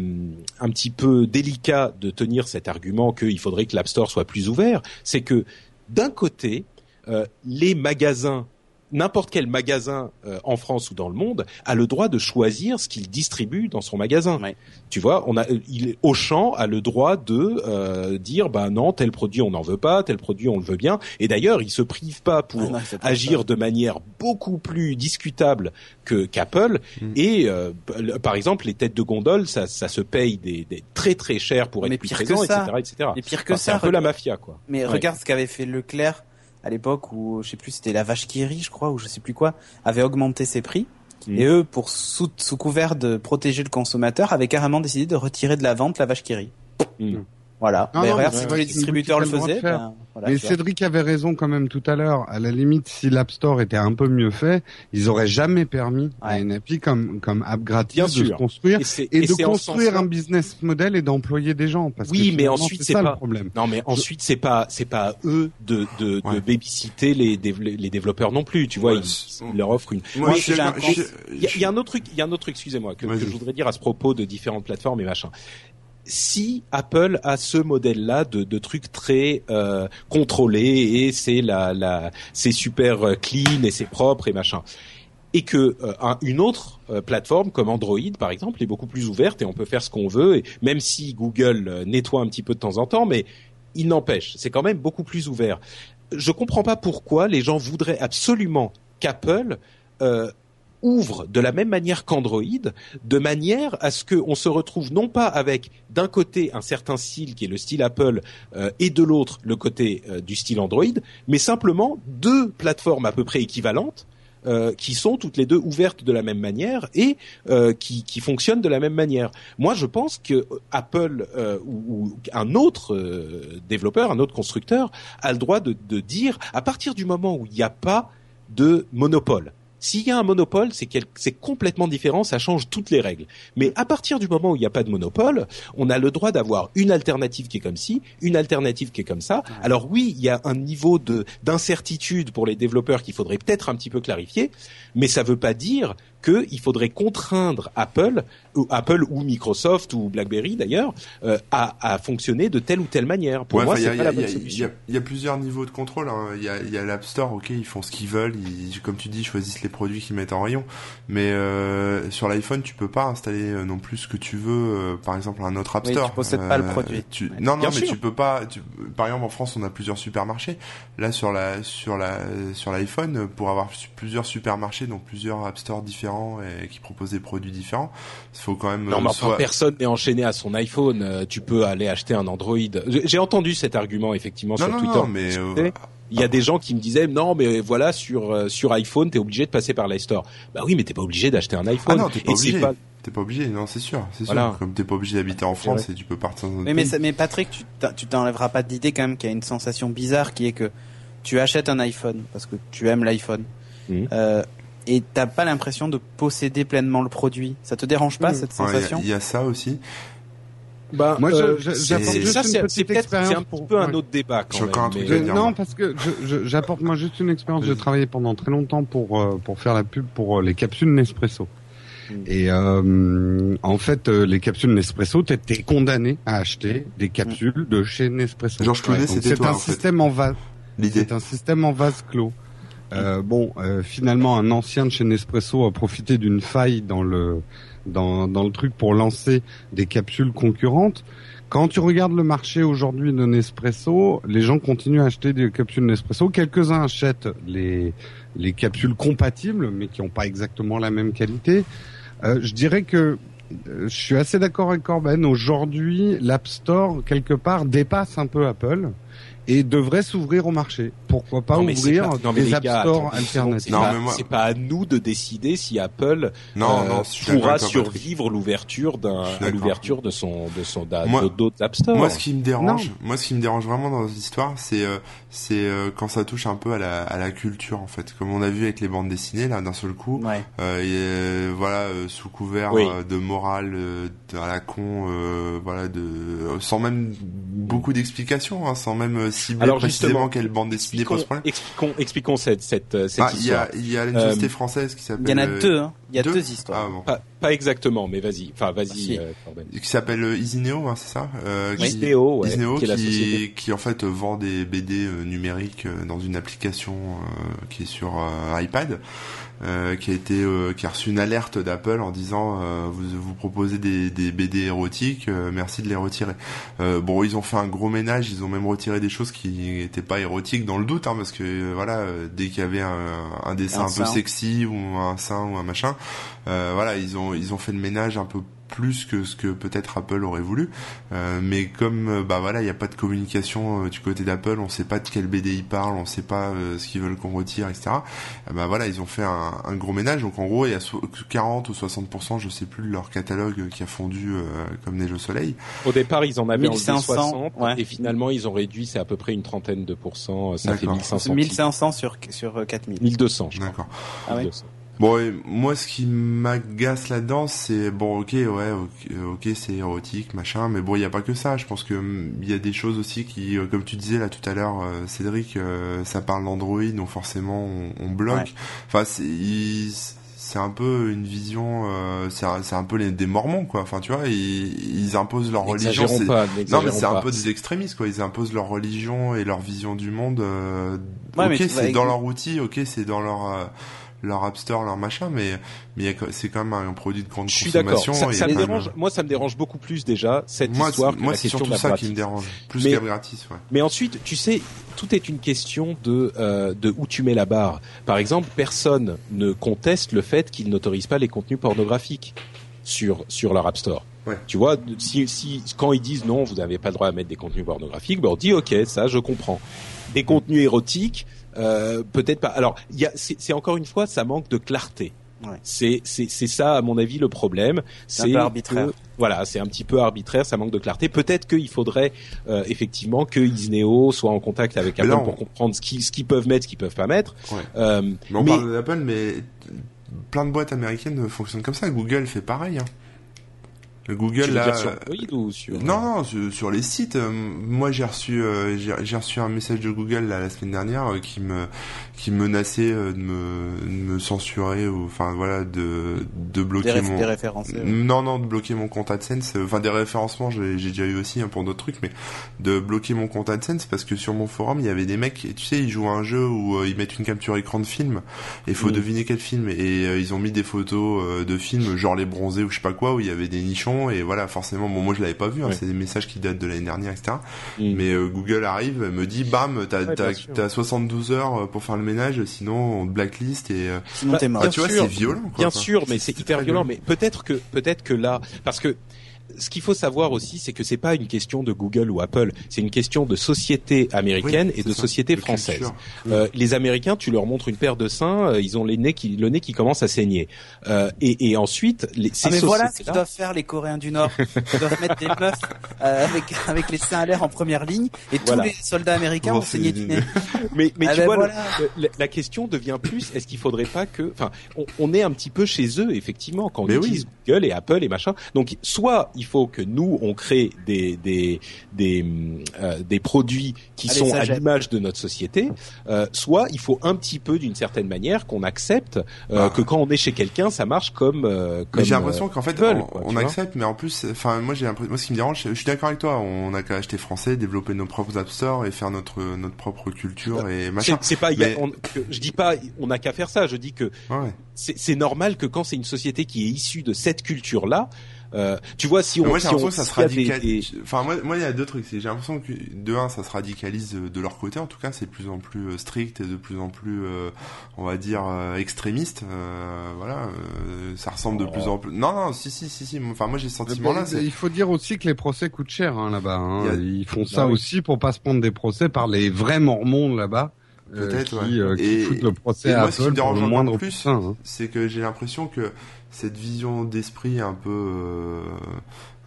un petit peu délicat de tenir cet argument qu'il faudrait que l'App Store soit plus ouvert, c'est que d'un côté, euh, les magasins n'importe quel magasin euh, en France ou dans le monde a le droit de choisir ce qu'il distribue dans son magasin. Ouais. Tu vois, on a, il, Auchan a le droit de euh, dire, bah non, tel produit on n'en veut pas, tel produit on le veut bien. Et d'ailleurs, il se prive pas pour Ah non, agir de manière beaucoup plus discutable que qu'Apple. Mm. Et euh, par exemple, les têtes de gondole, ça, ça se paye des, des très très cher pour Mais être plus présent, etc., etc. Et pire que Enfin, c'est ça, un peu la mafia, quoi. Mais Ouais. regarde ce qu'avait fait Leclerc à l'époque où je sais plus c'était la vache qui rit je crois ou je sais plus quoi avait augmenté ses prix Mm. et eux pour sous, sous couvert de protéger le consommateur avaient carrément décidé de retirer de la vente la vache qui rit. Mm. Voilà. Non, mais non, regarde mais si c'est tous les distributeurs le faisaient. de ben, voilà, Mais. Cédric avait raison quand même tout à l'heure. À la limite, si l'App Store était un peu mieux fait, ils auraient jamais permis à une appli comme comme app gratis Bien de sûr. se construire Et, c'est- et, et de construire un business model et d'employer des gens. Parce Oui, que mais ensuite, c'est pas- le problème. Non, mais ensuite c'est pas c'est pas à eux de de, de Ouais. babysitter les dév- les développeurs non plus. Tu vois, Ouais, ils, leur offrent une. Moi, Il y a, il y a un autre truc, il y a un autre truc, excusez-moi, que, je voudrais dire à ce propos de différentes plateformes et machin. Si Apple a ce modèle-là de, de trucs très euh, contrôlés et c'est la, la, c'est super clean et c'est propre et machin, et que euh, un- une autre euh, plateforme comme Android par exemple est beaucoup plus ouverte et on peut faire ce qu'on veut, et même si Google euh, nettoie un petit peu de temps en temps, mais il n'empêche, c'est quand même beaucoup plus ouvert. Je comprends pas pourquoi les gens voudraient absolument qu'Apple euh, ouvre de la même manière qu'Android, de manière à ce qu'on se retrouve non pas avec d'un côté un certain style qui est le style Apple euh, et de l'autre le côté euh, du style Android, mais simplement deux plateformes à peu près équivalentes euh, qui sont toutes les deux ouvertes de la même manière et euh, qui, qui fonctionnent de la même manière. Moi, je pense que Apple euh, ou, ou un autre euh, développeur, un autre constructeur, a le droit de, de dire à partir du moment où il n'y a pas de monopole. S'il y a un monopole, c'est quel- c'est complètement différent, ça change toutes les règles. Mais à partir du moment où il n'y a pas de monopole, on a le droit d'avoir une alternative qui est comme ci, une alternative qui est comme ça. Alors oui, il y a un niveau de d'incertitude pour les développeurs qu'il faudrait peut-être un petit peu clarifier, mais ça veut pas dire qu'il faudrait contraindre Apple, ou Apple ou Microsoft ou BlackBerry d'ailleurs, euh, à, à fonctionner de telle ou telle manière. Pour Ouais, moi, a- la il y a- bonne il y a- solution. Il y a plusieurs niveaux de contrôle. hein. Il y a, il y a l'App Store, ok, ils font ce qu'ils veulent, ils, comme tu dis, ils choisissent les produits qu'ils mettent en rayon. Mais euh, sur l'iPhone, tu peux pas installer euh, non plus ce que tu veux. euh, par exemple, un autre App Oui, Store. tu possèdes pas le produit. tu- Ouais. Non, non, mais sûr. tu peux pas. tu- Par exemple, en France, on a plusieurs supermarchés. Là, sur la sur la sur l'iPhone, pour avoir plusieurs supermarchés, donc plusieurs App Store différents et qui proposent des produits différents, il faut quand même. Non, mais enfin, soit- personne n'est enchaîné à son iPhone. Euh, Tu peux aller acheter un Android. J'ai entendu cet argument effectivement Non, sur non, Twitter. non, mais euh. Il y a des gens qui me disaient non mais voilà sur euh, sur iPhone t'es obligé de passer par l'iStore. Bah oui mais t'es pas obligé d'acheter un iPhone. Ah non, t'es pas obligé. T'es pas obligé, non, c'est sûr, c'est Voilà. sûr. Comme t'es pas obligé d'habiter en France vrai. et tu peux partir dans un autre Mais, mais, mais Patrick, tu t'en- tu t'enlèveras pas d'idée quand même qu'il y a une sensation bizarre qui est que tu achètes un iPhone parce que tu aimes l'iPhone euh, et t'as pas l'impression de posséder pleinement le produit? Ça te dérange pas Mhm. cette il y sensation il y, a ça aussi. Bah, Moi, euh, j'apporte juste ça, une petite c'est un pour- peu un autre débat quand J'ai encore un même. truc mais- à Je- dire, non, parce que j'apporte moi juste une expérience. J'ai travaillé pendant très longtemps pour euh, pour faire la pub pour euh, les capsules Nespresso. Mm. Et euh, en fait, euh, les capsules Nespresso, t'es condamné à acheter des capsules de chez Nespresso. Georges Clooney, c'était c'est toi, un en fait. système en vase. L'idée. C'est un système en vase clos. Euh, bon, euh, finalement, un ancien de chez Nespresso a profité d'une faille dans le dans, dans le truc pour lancer des capsules concurrentes. Quand tu regardes le marché aujourd'hui de Nespresso, les gens continuent à acheter des capsules Nespresso. Quelques-uns achètent les les capsules compatibles, mais qui n'ont pas exactement la même qualité. Euh, je dirais que euh, je suis assez d'accord avec Corben. Aujourd'hui, l'App Store quelque part dépasse un peu Apple et devrait s'ouvrir au marché. Pourquoi pas Non, ouvrir pas- non, des les App gars, Store attends, alternatifs C'est pas, à nous de décider si Apple Non, euh, pourra survivre l'ouverture d'un, l'ouverture de son, de son, d'autres App Store. Moi, ce qui me dérange, Non. moi, ce qui me dérange vraiment dans cette histoire, c'est, euh, c'est euh, quand ça touche un peu à la, à la culture, en fait. Comme on a vu avec les bandes dessinées, là, d'un seul coup. Ouais. Et, voilà, sous couvert Oui. de morale, de- à la con, euh, voilà, de, sans même beaucoup d'explications, hein, sans même cibler Alors, précisément justement, quelle bande dessinée expliquons, expliquons, expliquons cette, cette, euh, cette Ah, il y histoire. a, il y a une Euh, société française qui s'appelle. Il y en a euh, deux, hein. Il y a deux deux, histoires. Ah, bon. Pas, pas exactement, mais vas-y. Enfin, vas-y. Ah, si. euh, Corben. Qui s'appelle euh, Isineo, hein, c'est ça euh, qui- Isneo, ouais, Isneo qui est la qui, qui, en fait vend des BD euh, numériques euh, dans une application euh, qui est sur euh, iPad, euh, qui a été euh, qui a reçu une alerte d'Apple en disant euh, vous vous proposez des, des BD érotiques, euh, merci de les retirer. Euh, bon, ils ont fait un gros ménage, ils ont même retiré des choses qui n'étaient pas érotiques dans le doute, hein, parce que euh, voilà, euh, dès qu'il y avait un, un dessin Un un, peu sexy ou un sein ou un machin, euh, voilà, ils ont ils ont fait le ménage un peu plus que ce que peut-être Apple aurait voulu. Euh, mais comme euh, bah voilà, il n'y a pas de communication euh, du côté d'Apple, on sait pas de quel BD ils parlent, on sait pas euh, ce qu'ils veulent qu'on retire, etc. Bah voilà, ils ont fait un, un gros ménage. Donc en gros, il y a so- 40 ou 60%, je sais plus, de leur catalogue qui a fondu euh, comme neige au soleil. Au départ, ils en avaient enlevé 1500, 60, ouais. et finalement, ils ont réduit, c'est à peu près une trentaine de pourcents. Ça fait D'accord. 1500. 1500 sur, sur euh, 4000. 1200, je crois. D'accord. Ah ouais. 1200. Bon, et moi, ce qui m'agace là-dedans, c'est bon, ok, ouais, ok, ok, c'est érotique, machin, mais bon, il n'y a pas que ça. Je pense que hum, il y a des choses aussi qui, euh, comme tu disais là tout à l'heure, euh, Cédric, euh, ça parle d'Android, donc forcément, on, on bloque. Ouais. Enfin, c'est c'est un peu une vision, euh, c'est un, peu les, des Mormons, quoi. Enfin, tu vois, ils, ils imposent leur religion. Pas, Non, mais c'est un peu des extrémistes, quoi. Ils imposent leur religion et leur vision du monde. euh, Ouais, ok, c'est dans leur outil, ok, c'est dans leur euh, leur App Store, leur machin, mais mais c'est quand même un produit de grande Je suis consommation. Ça, ça me même- dérange. Moi, ça me dérange beaucoup plus déjà cette Moi, histoire. que moi, c'est question surtout ça gratis. qui me dérange, plus Mais- qu'à gratis, ouais. Mais ensuite, tu sais, tout est une question de euh, de où tu mets la barre. Par exemple, personne ne conteste le fait qu'ils n'autorisent pas les contenus pornographiques sur sur leur App Store. Ouais. Tu vois, si, si quand ils disent non, vous n'avez pas le droit à mettre des contenus pornographiques, ben on dit ok, ça je comprends. Des contenus érotiques, euh, peut-être pas. Alors, il y a, c'est c'est encore une fois, ça manque de clarté. Ouais. C'est c'est c'est ça à mon avis le problème. C'est un peu arbitraire. que- voilà, c'est un petit peu arbitraire, ça manque de clarté. Peut-être qu'il faudrait euh, effectivement que Isneo soit en contact avec Mais Apple pour comprendre ce qu'ils ce qu'ils peuvent mettre, ce qu'ils peuvent pas mettre. Ouais. Euh, Mais on mais- parle d'Apple, mais plein de boîtes américaines fonctionnent comme ça. Google fait pareil. Hein. Le Google là. sur Android ou sur Non, non, sur, sur les sites. euh, moi, j'ai reçu, euh, j'ai reçu un message de Google là, la semaine dernière euh, qui me, qui menaçait euh, de me, de me censurer ou, enfin voilà, de, de Des, bloquer réf- mon. des références. euh. Non, non, de bloquer mon compte AdSense. euh, Enfin, des référencements, j'ai j'ai déjà eu aussi hein, pour d'autres trucs, mais de bloquer mon compte AdSense parce que sur mon forum, il y avait des mecs, tu sais, ils jouent à un jeu où euh, ils mettent une capture écran de film et il faut Mm. deviner quel film. Et euh, ils ont mis des photos euh, de films, genre les bronzés ou je sais pas quoi, où il y avait des nichons et voilà, forcément, bon, moi je l'avais pas vu, hein, Ouais. c'est des messages qui datent de l'année dernière, etc. Mm. Mais euh, Google arrive, me dit, bam, t'as Ouais, t'as bien sûr. t'as 72 heures pour faire le ménage, sinon on te blacklist et euh, Sinon t'es mort. ah, Bien tu vois, c'est violent. Quoi, Bien sûr, mais c'est hyper violent. Mais peut-être que peut-être que là, parce que ce qu'il faut savoir aussi, c'est que c'est pas une question de Google ou Apple, c'est une question de société américaine Oui, et de ça, société de française. Euh, les Américains, tu leur montres une paire de seins, euh, ils ont les nez qui, le nez qui commence à saigner. Euh, et, et ensuite, les, ces Ah mais voilà ce qu'ils sociétés-là- doivent faire les Coréens du Nord. Ils doivent mettre des meufs euh, avec avec les seins à l'air en première ligne et Voilà. tous les soldats américains Bon, ont saigné du nez. (laughs) Mais, mais Ah tu ben vois, voilà. le- la, la question devient plus est-ce qu'il faudrait pas que, enfin, on, on est un petit peu chez eux effectivement quand on Mais oui. utilise Google et Apple et machin. Donc, soit il faut que nous on crée des des des euh, des produits qui Allez, sont à l'image de notre société, euh, soit il faut un petit peu d'une certaine manière qu'on accepte euh, Ah. que quand on est chez quelqu'un, ça marche comme euh, comme. Mais j'ai l'impression qu'en fait, Apple, on, quoi, accepte, mais en plus, enfin, moi, j'ai l'impression, moi, ce qui me dérange, je, je suis d'accord avec toi, on a qu'à acheter français, développer nos propres app stores et faire notre notre propre culture et c'est machin. c'est pas, il y a- Mais- on- que- je dis pas, on n'a qu'à faire ça. Je dis que Ouais, c'est c'est normal que quand c'est une société qui est issue de cette culture-là, euh, tu vois, si on, moi, j'ai si on- l'impression que ça se radicalise. des- Enfin, moi, moi, il y a deux trucs. J'ai l'impression que de un, ça se radicalise de, leur côté. En tout cas, c'est de plus en plus euh, strict et de plus en plus, euh, on va dire, euh, extrémiste. Euh, voilà, euh, ça ressemble de Oh. plus en plus. Non, non, si, si, si, si. Enfin, moi, j'ai ce sentiment-là. Il faut dire aussi que les procès coûtent cher hein, là-bas. Hein. A- Ils font ça Ah oui. aussi pour pas se prendre des procès par les vrais mormons là-bas. Euh, Peut-être, qui, ouais. euh, qui Et- le procès et à moi, ce qui me Apple pour dérange encore moindre plus, hein. c'est que j'ai l'impression que cette vision d'esprit un peu euh,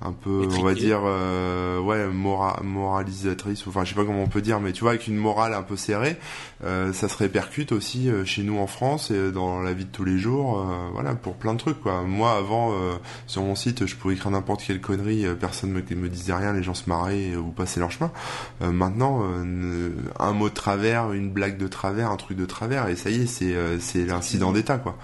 un peu on va dire euh, ouais mora moralisatrice enfin je sais pas comment on peut dire mais tu vois avec une morale un peu serrée euh, ça se répercute aussi euh, chez nous en France et dans la vie de tous les jours euh, voilà pour plein de trucs quoi. Moi avant euh, sur mon site je pouvais écrire n'importe quelle connerie personne me, me disait rien les gens se marraient ou passaient leur chemin. Euh, maintenant euh, un mot de travers une blague de travers un truc de travers et ça y est c'est euh, c'est l'incident d'état quoi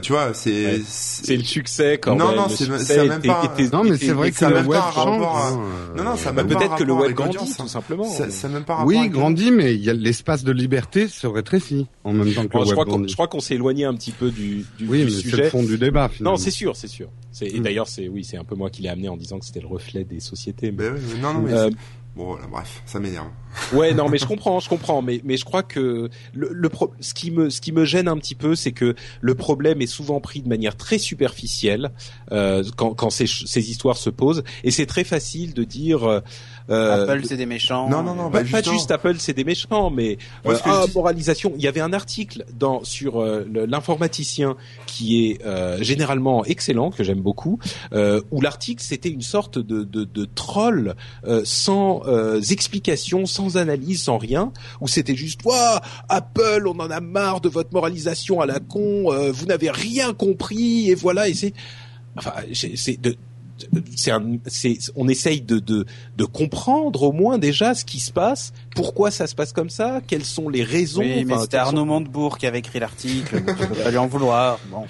tu vois c'est Ouais. c'est le succès quand Non, même. non, c'est- même était- pas- était- Non, mais c'est vrai que ça le même web pas un rapport change. à-. Non, non, ça Bah, peut-être que le web grandit tout hein. simplement. Ça, ça même pas Oui, grandit, mais il y a l'espace de liberté se rétrécit en même temps que Bon, le je web crois je crois qu'on s'est éloigné un petit peu du, du, Oui, du mais c'est le sujet. fond du débat finalement. Non, c'est sûr, c'est sûr. Et Mm. d'ailleurs c'est oui, c'est un peu moi qui l'ai amené en disant que c'était le reflet des sociétés. mais- Ben non, non, mais Euh, c'est- bon, voilà, bref, ça m'énerve. Ouais, non, mais je comprends, je comprends, mais mais je crois que le, le pro- ce qui me ce qui me gêne un petit peu, c'est que le problème est souvent pris de manière très superficielle euh, quand quand ces ces histoires se posent, et c'est très facile de dire. euh, euh, Apple c'est des méchants. Non, non, non, pas, bah, pas juste Apple, c'est des méchants, mais Moi, euh, ah, dis- moralisation. Il y avait un article dans sur euh, l'informaticien qui est euh, généralement excellent, que j'aime beaucoup, euh, où l'article c'était une sorte de, de, de troll euh, sans euh, explication, sans analyse, sans rien, où c'était juste Ouah, Apple, on en a marre de votre moralisation à la con, euh, vous n'avez rien compris et voilà et c'est enfin c'est de c'est un, c'est, on essaye de, de, de comprendre au moins déjà ce qui se passe, pourquoi ça se passe comme ça, quelles sont les raisons. Oui, mais c'était Arnaud Montebourg qui avait écrit l'article. donc tu peux pas lui en vouloir. Bon.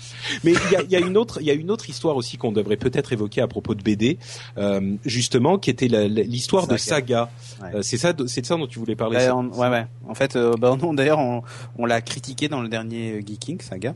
Mais il y a, y a une autre, il y a une autre histoire aussi qu'on devrait peut-être évoquer à propos de BD, euh, justement, qui était l'histoire de Saga. Ouais. Euh, c'est ça, c'est de ça dont tu voulais parler. On- ouais, ouais. En fait, euh, bah, non, d'ailleurs, on, on l'a critiqué dans le dernier euh, Geeking Saga.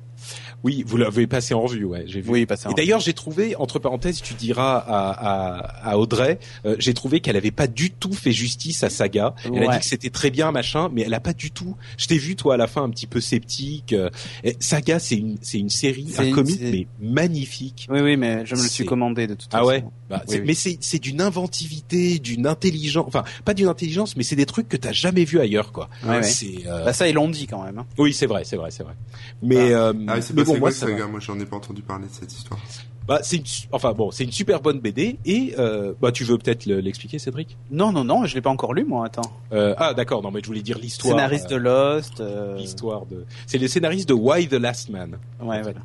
Oui, vous l'avez passé en revue, ouais. J'ai vu. Oui, passé en Et d'ailleurs, j'ai trouvé, entre parenthèses, tu diras à, à, à Audrey, euh, j'ai trouvé qu'elle avait pas du tout fait justice à Saga. Elle a dit que c'était très bien, machin, mais elle a pas du tout. Je t'ai vu, toi, à la fin, un petit peu sceptique. euh, et Saga, c'est une, c'est une série, C'est un une- comic, mais magnifique. Oui, oui, mais je me le suis commandé de toute Ah façon. ouais, bah, Oui, c'est- oui. mais c'est c'est d'une inventivité, d'une intelligence, enfin pas d'une intelligence, mais c'est des trucs que t'as jamais vu ailleurs, quoi. Ouais, ouais. C'est euh, Bah ça, ils l'ont dit quand même. hein. oui, c'est vrai, c'est vrai, c'est vrai. Mais euh, Ah c'est passé bon, moi, quoi, ça gars Moi, j'en ai pas entendu parler de cette histoire. Bah, c'est une, enfin bon, c'est une super bonne BD et euh, bah tu veux peut-être le- l'expliquer, Cédric? Non, non, non, je l'ai pas encore lu, moi. Attends. euh, Ah d'accord, non mais je voulais dire l'histoire. Scénariste de euh, Lost. euh, L'histoire de. C'est le scénariste de Why the Last Man. Ouais, voilà.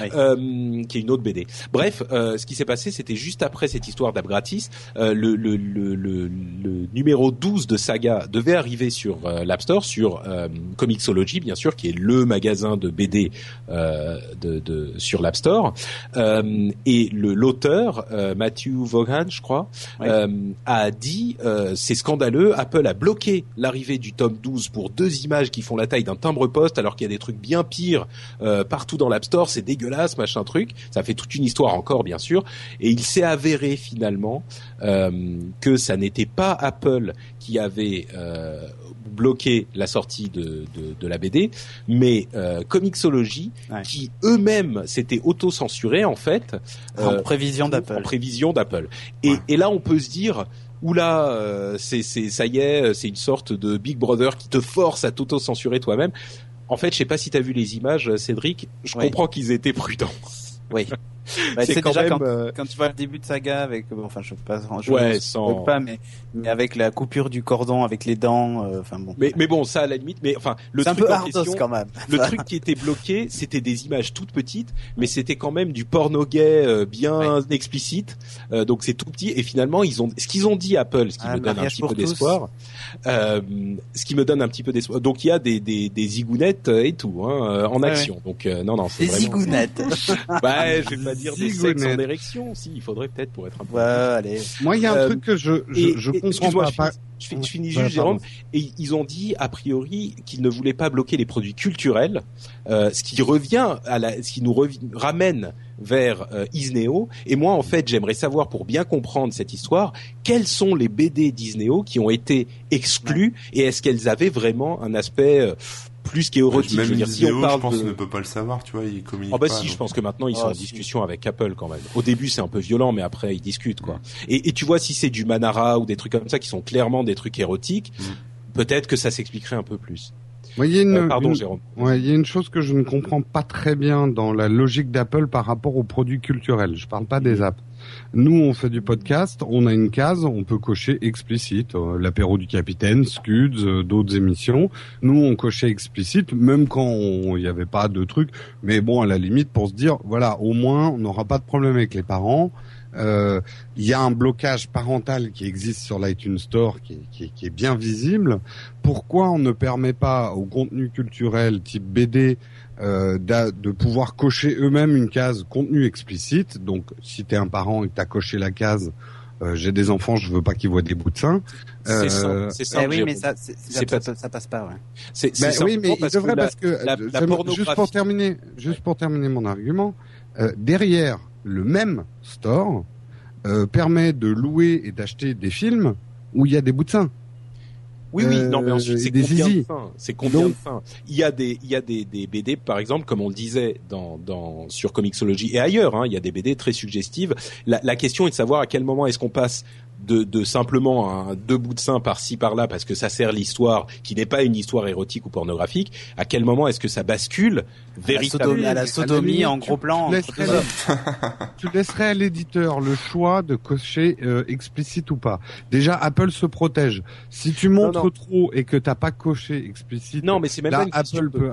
Oui. euh, qui est une autre BD. Bref, euh, ce qui s'est passé, c'était juste après cette histoire d'app gratis, euh, le, le, le, le, numéro 12 de Saga devait arriver sur l'App Store, sur Comixology, bien sûr, qui est le magasin de BD euh, de, de, sur l'App Store. Euh, et le l'auteur, euh, Matthew Vaughan, je crois, Oui. euh, a dit euh, c'est scandaleux, Apple a bloqué l'arrivée du tome 12 pour deux images qui font la taille d'un timbre-poste, alors qu'il y a des trucs bien pires euh, partout dans l'App Store. c'est dégueulasse, machin truc. Ça fait toute une histoire encore, bien sûr. Et il s'est avéré finalement euh, que ça n'était pas Apple qui avait euh, bloqué la sortie de, de, de la BD, mais euh, Comixology, Ouais. qui eux-mêmes s'étaient auto-censurés en fait. En euh, prévision en d'Apple. prévision d'Apple. Et, Ouais. et là, on peut se dire, oula, euh, c'est, c'est, ça y est, c'est une sorte de Big Brother qui te force à t'auto-censurer toi-même. En fait, je sais pas si tu as vu les images, Cédric. Je Oui. comprends qu'ils étaient prudents. Oui. (laughs) Bah, c'est quand déjà même. quand, euh, quand tu vois le début de saga avec, euh, enfin je pas, je Ouais, ne sans- pas, mais, mais avec la coupure du cordon, avec les dents, euh, enfin bon. Mais, mais bon, ça à la limite. Mais enfin, le c'est un truc peu en question, quand même. le truc qui était bloqué, c'était des images toutes petites, mais c'était quand même du porno gay euh, bien explicite. Euh, donc c'est tout petit. Et finalement, ils ont ce qu'ils ont dit Apple, ce qui Ah, me donne un petit peu d'espoir. Euh, ce qui me donne un petit peu d'espoir. Donc il y a des des, des zigounettes euh, et tout hein, euh, en Ouais, action. Donc euh, non non, c'est Des vraiment. zigounettes. (laughs) Bah, je vais pas dire des sexes en érection. Si, il faudrait peut-être pour être un peu. ouais, allez. Moi, il y a un Euh, truc que je je, Et- je comprends pas. je pas- je finis- je finis Ouais, juste, pardon. Jérôme. Et ils ont dit a priori qu'ils ne voulaient pas bloquer les produits culturels, euh, ce qui revient à la, ce qui nous ramène vers euh, Isneo. Et moi, en fait, j'aimerais savoir pour bien comprendre cette histoire, quels sont les BD d'Isneo qui ont été exclus et est-ce qu'elles avaient vraiment un aspect plus qu'érotique Même Je veux dire, si on parle je pense, de... ne peut pas le savoir, tu vois, il communique Ah bah pas, si, je pense que maintenant ils sont Ah, en si. discussion avec Apple quand même. Au début c'est un peu violent, mais après ils discutent quoi. Et, et tu vois si c'est du Manara ou des trucs comme ça qui sont clairement des trucs érotiques, Mm. peut-être que ça s'expliquerait un peu plus. Il y a une, Euh, pardon une- Jérôme. Ouais, il y a une chose que je ne comprends pas très bien dans la logique d'Apple par rapport aux produits culturels. Je parle pas des apps. Nous, on fait du podcast, on a une case, on peut cocher explicite, euh, l'apéro du capitaine, Scuds, euh, d'autres émissions. Nous, on cochait explicite, même quand il n'y avait pas de truc. Mais bon, à la limite, pour se dire, voilà, au moins, on n'aura pas de problème avec les parents. Euh, Il y a un blocage parental qui existe sur l'iTunes Store qui qui qui est bien visible. Pourquoi on ne permet pas au contenu culturel type BD euh, de pouvoir cocher eux-mêmes une case contenu explicite Donc, si t'es un parent et que t'as coché la case euh, j'ai des enfants, je veux pas qu'ils voient des bouts de sein. C'est Euh, c'est Eh simple. oui, mais ça, ça, pas- ça, ça passe pas, ouais. c'est c'est Ben oui, mais il parce devrait que la- parce que la- la j'aime- juste pour terminer, juste pour terminer mon argument, euh, derrière le même store euh, permet de louer et d'acheter des films où il y a des bouts de sein. Oui, oui, Euh, non, mais ensuite, c'est combien de zizi. fins C'est combien Donc- de fins Il y a des, il y a des, des BD, par exemple, comme on le disait dans, dans sur Comixology et ailleurs, hein, il y a des BD très suggestives. La, la question est de savoir à quel moment est-ce qu'on passe de, de simplement un deux bouts de sein par-ci par-là parce que ça sert l'histoire, qui n'est pas une histoire érotique ou pornographique. À quel moment est-ce que ça bascule véritablement sodomie, à la sodomie en gros plan. tu entre (laughs) laisserais à l'éditeur le choix de cocher euh, explicite ou pas. Déjà, Apple se protège. Si tu montres non. trop et que t'as pas coché explicite, Non, mais c'est même là, pas Apple peut.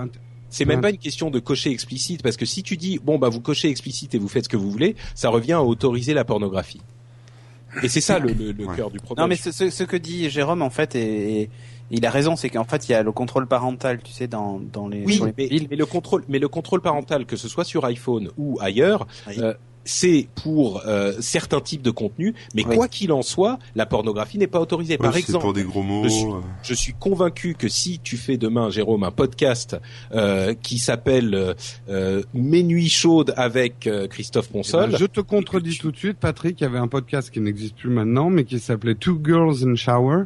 C'est même pas une question de cocher explicite parce que si tu dis bon bah vous cochez explicite et vous faites ce que vous voulez, ça revient à autoriser la pornographie. Et c'est ça le, le, le Ouais. cœur du problème. Non, mais ce, ce, ce que dit Jérôme, en fait, et, et il a raison, c'est qu'en fait, il y a le contrôle parental, tu sais, dans, dans les, oui, sur les mais, mais le contrôle, mais le contrôle parental, que ce soit sur iPhone ou ailleurs, Oui. euh, c'est pour euh, certains types de contenus. Mais quoi qu'il en soit, la pornographie n'est pas autorisée. Ouais, Par c'est exemple, pour des gros mots. je suis- euh, je suis convaincu que si tu fais demain, Jérôme, un podcast euh, qui s'appelle euh, Mes nuits chaudes avec euh, Christophe Eh Ponsol, ben, je te contredis tout de suite, Patrick. Il y avait un podcast qui n'existe plus maintenant, mais qui s'appelait Two Girls in Shower.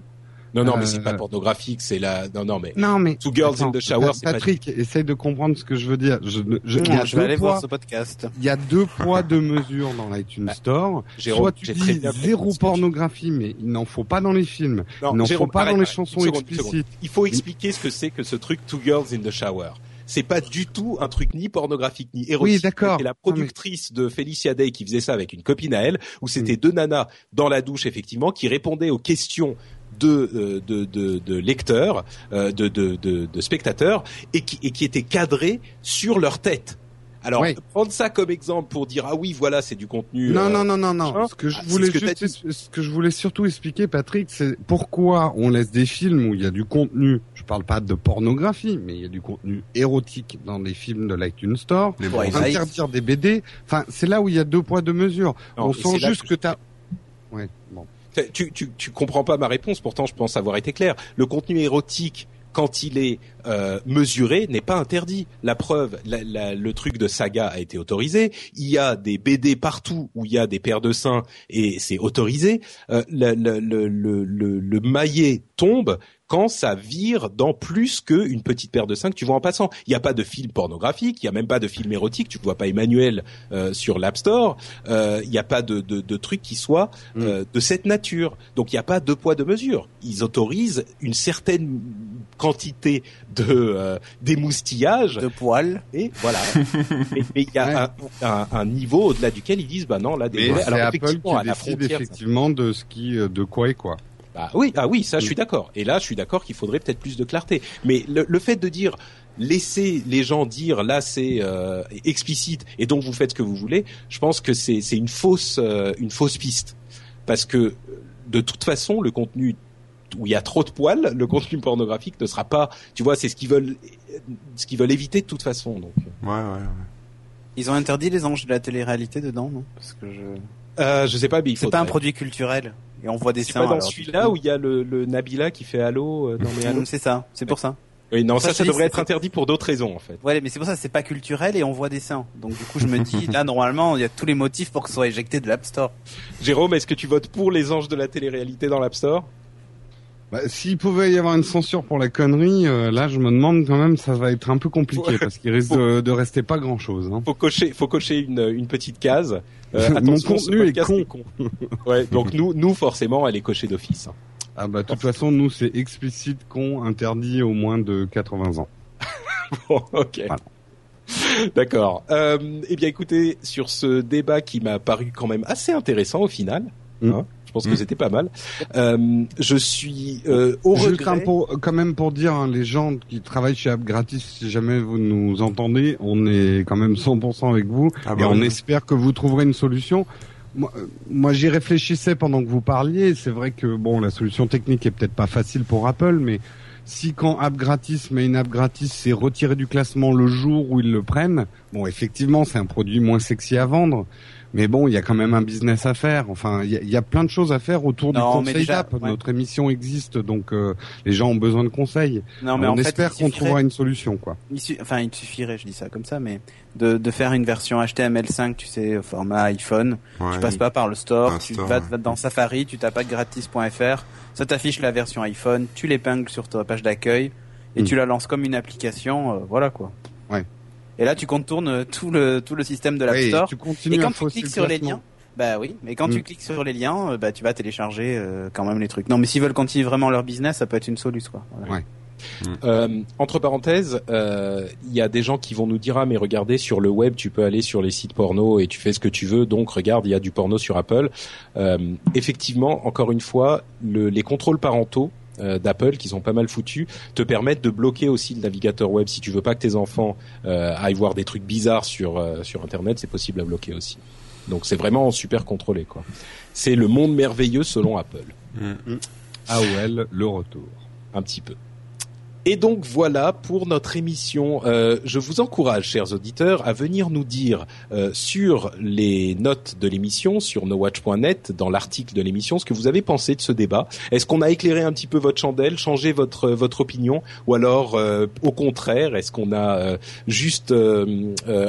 Non, non, mais euh, c'est pas pornographique, c'est la, non, non, mais Non, mais Two Girls in the Shower, c'est pas Patrick, essaye de comprendre ce que je veux dire. Je, je, Non, je vais aller poids, voir ce podcast. il y a deux poids, deux mesures dans l'iTunes Bah, Store. Jérôme, Soit tu dis zéro pornographie, mais il n'en faut pas dans les films. Non, il n'en faut pas arrête, dans les chansons seconde, explicites. Il faut expliquer ce que c'est que ce truc Two Girls in the Shower. C'est pas du tout un truc ni pornographique ni érotique. Oui, d'accord. C'est la productrice de Felicia Day qui faisait ça avec une copine à elle, où c'était Mm. deux nanas dans la douche effectivement qui répondaient aux questions de euh, de, de, de lecteurs, euh, de, de, de, de spectateurs, et qui, et qui étaient cadrées sur leur tête. Alors Ouais. prendre ça comme exemple pour dire ah oui voilà c'est du contenu. Non, euh, non, non, non, non. Ce que je Ah, c'est voulais ce que t'as juste, ce que je voulais surtout expliquer, Patrick, c'est pourquoi on laisse des films où il y a du contenu. Je parle pas de pornographie, mais il y a du contenu érotique dans les films de l'iTunes Store. les ça, Interdire des BD. Enfin, c'est là où il y a deux poids, deux mesures. Non, on sent juste que que t'as. Ouais. Bon. Tu, tu, tu comprends pas ma réponse, pourtant je pense avoir été clair. Le contenu érotique quand il est euh, mesuré, n'est pas interdit. La preuve, le truc de saga a été autorisé. Il y a des BD partout où il y a des paires de seins et c'est autorisé. Euh, le, le, le, le, maillet tombe quand ça vire dans plus qu'une petite paire de seins que tu vois en passant. Il n'y a pas de film pornographique, il n'y a même pas de film érotique, tu ne vois pas Emmanuel euh, sur l'App Store, euh, il n'y a pas de, de, de truc qui soit mm. euh, de cette nature. Donc il n'y a pas deux poids deux mesures. Ils autorisent une certaine quantité de euh, d'émoustillage, de poils, et voilà. mais il y a un, un, un, niveau au-delà duquel ils disent bah non là des. Mais alors effectivement Apple qui à la frontière, effectivement de ce qui de quoi et quoi. Bah oui, ah oui, ça je suis d'accord. Et là, je suis d'accord qu'il faudrait peut-être plus de clarté. Mais le, le, fait de dire laisser les gens dire là c'est euh, explicite et donc vous faites ce que vous voulez, je pense que c'est c'est une fausse euh, une fausse piste parce que de toute façon le contenu où il y a trop de poils, le contenu pornographique ne sera pas, tu vois, c'est ce qu'ils veulent ce qu'ils veulent éviter de toute façon donc. Ouais ouais ouais. Ils ont interdit les anges de la télé-réalité dedans, non? Parce que je euh, je sais pas, mais c'est pas un produit culturel. Et on voit des seins. Pas dans celui-là où il y a le, le Nabila qui fait Halo euh, dans les Halo. c'est ça, c'est pour ça. Oui, non, ça, ça, devrait être interdit pour d'autres raisons, en fait. Ouais, mais c'est pour ça, c'est pas culturel et on voit des seins. Donc, du coup, je me (laughs) dis, là, normalement, il y a tous les motifs pour que ce soit éjecté de l'App Store. Jérôme, est-ce que tu votes pour les anges de la télé-réalité dans l'App Store? Bah, S'il pouvait y avoir une censure pour la connerie, euh, là, je me demande quand même, ça va être un peu compliqué parce qu'il risque de, de, rester pas grand-chose. Hein. Faut cocher, faut cocher une, une petite case. Euh, Mon contenu est con. ouais, donc (laughs) nous, nous forcément, elle est cochée d'office. Hein. Ah bah de toute façon, nous c'est explicite con, interdit au moins de 80 ans. (laughs) bon, ok. D'accord. Euh, eh bien, écoutez, sur ce débat qui m'a paru quand même assez intéressant au final, mm. hein, je pense que mm. c'était pas mal. Euh, je suis euh, au Juste regret... pour, quand même pour dire, hein, les gens qui travaillent chez App Gratis, si jamais vous nous entendez, on est quand même 100% avec vous ah et bah on espère que vous trouverez une solution. Moi, euh, moi j'y réfléchissais pendant que vous parliez. C'est vrai que bon, la solution technique est peut-être pas facile pour Apple, mais si quand app gratis met une app gratis, c'est retiré du classement le jour où ils le prennent, bon, effectivement, c'est un produit moins sexy à vendre. Mais bon, il y a quand même un business à faire. Enfin, il y, a, plein de choses à faire autour du conseil d'app. Notre émission existe, donc euh, les gens ont besoin de conseils. Non, mais on espère qu'on trouvera une solution, quoi. enfin, il suffirait, je dis ça comme ça, mais de, de faire une version HTML5, tu sais, au format iPhone. Tu passes pas par le store, tu Vas, dans Safari, tu tapes gratis.fr, ça t'affiche la version iPhone, tu l'épingles sur ta page d'accueil et hmm. tu la lances comme une application. Euh, voilà quoi. Ouais. Et là, tu contournes tout le tout le système de l'App Store. et quand tu cliques sur les liens, bah oui, mais quand tu mm. cliques sur les liens, euh, bah tu vas télécharger euh, quand même les trucs. Non, mais s'ils veulent continuer vraiment leur business, ça peut être une solution quoi. Ouais. Mm. Euh, entre parenthèses, euh, il y a des gens qui vont nous dire ah mais regardez sur le web tu peux aller sur les sites porno et tu fais ce que tu veux donc regarde il y a du porno sur Apple. Euh, effectivement, encore une fois, le, les contrôles parentaux euh, d'Apple qui sont pas mal foutus te permettent de bloquer aussi le navigateur web. Si tu veux pas que tes enfants euh, aillent voir des trucs bizarres sur euh, sur internet c'est possible à bloquer aussi. Donc c'est vraiment super contrôlé quoi. C'est le monde merveilleux selon Apple. Mmh. AOL le retour. Un petit peu et donc voilà pour notre émission. Euh, je vous encourage, chers auditeurs, à venir nous dire euh, sur les notes de l'émission, sur nowatch.net, dans l'article de l'émission, ce que vous avez pensé de ce débat. Est-ce qu'on a éclairé un petit peu votre chandelle, changé votre votre opinion, ou alors euh, au contraire, est-ce qu'on a juste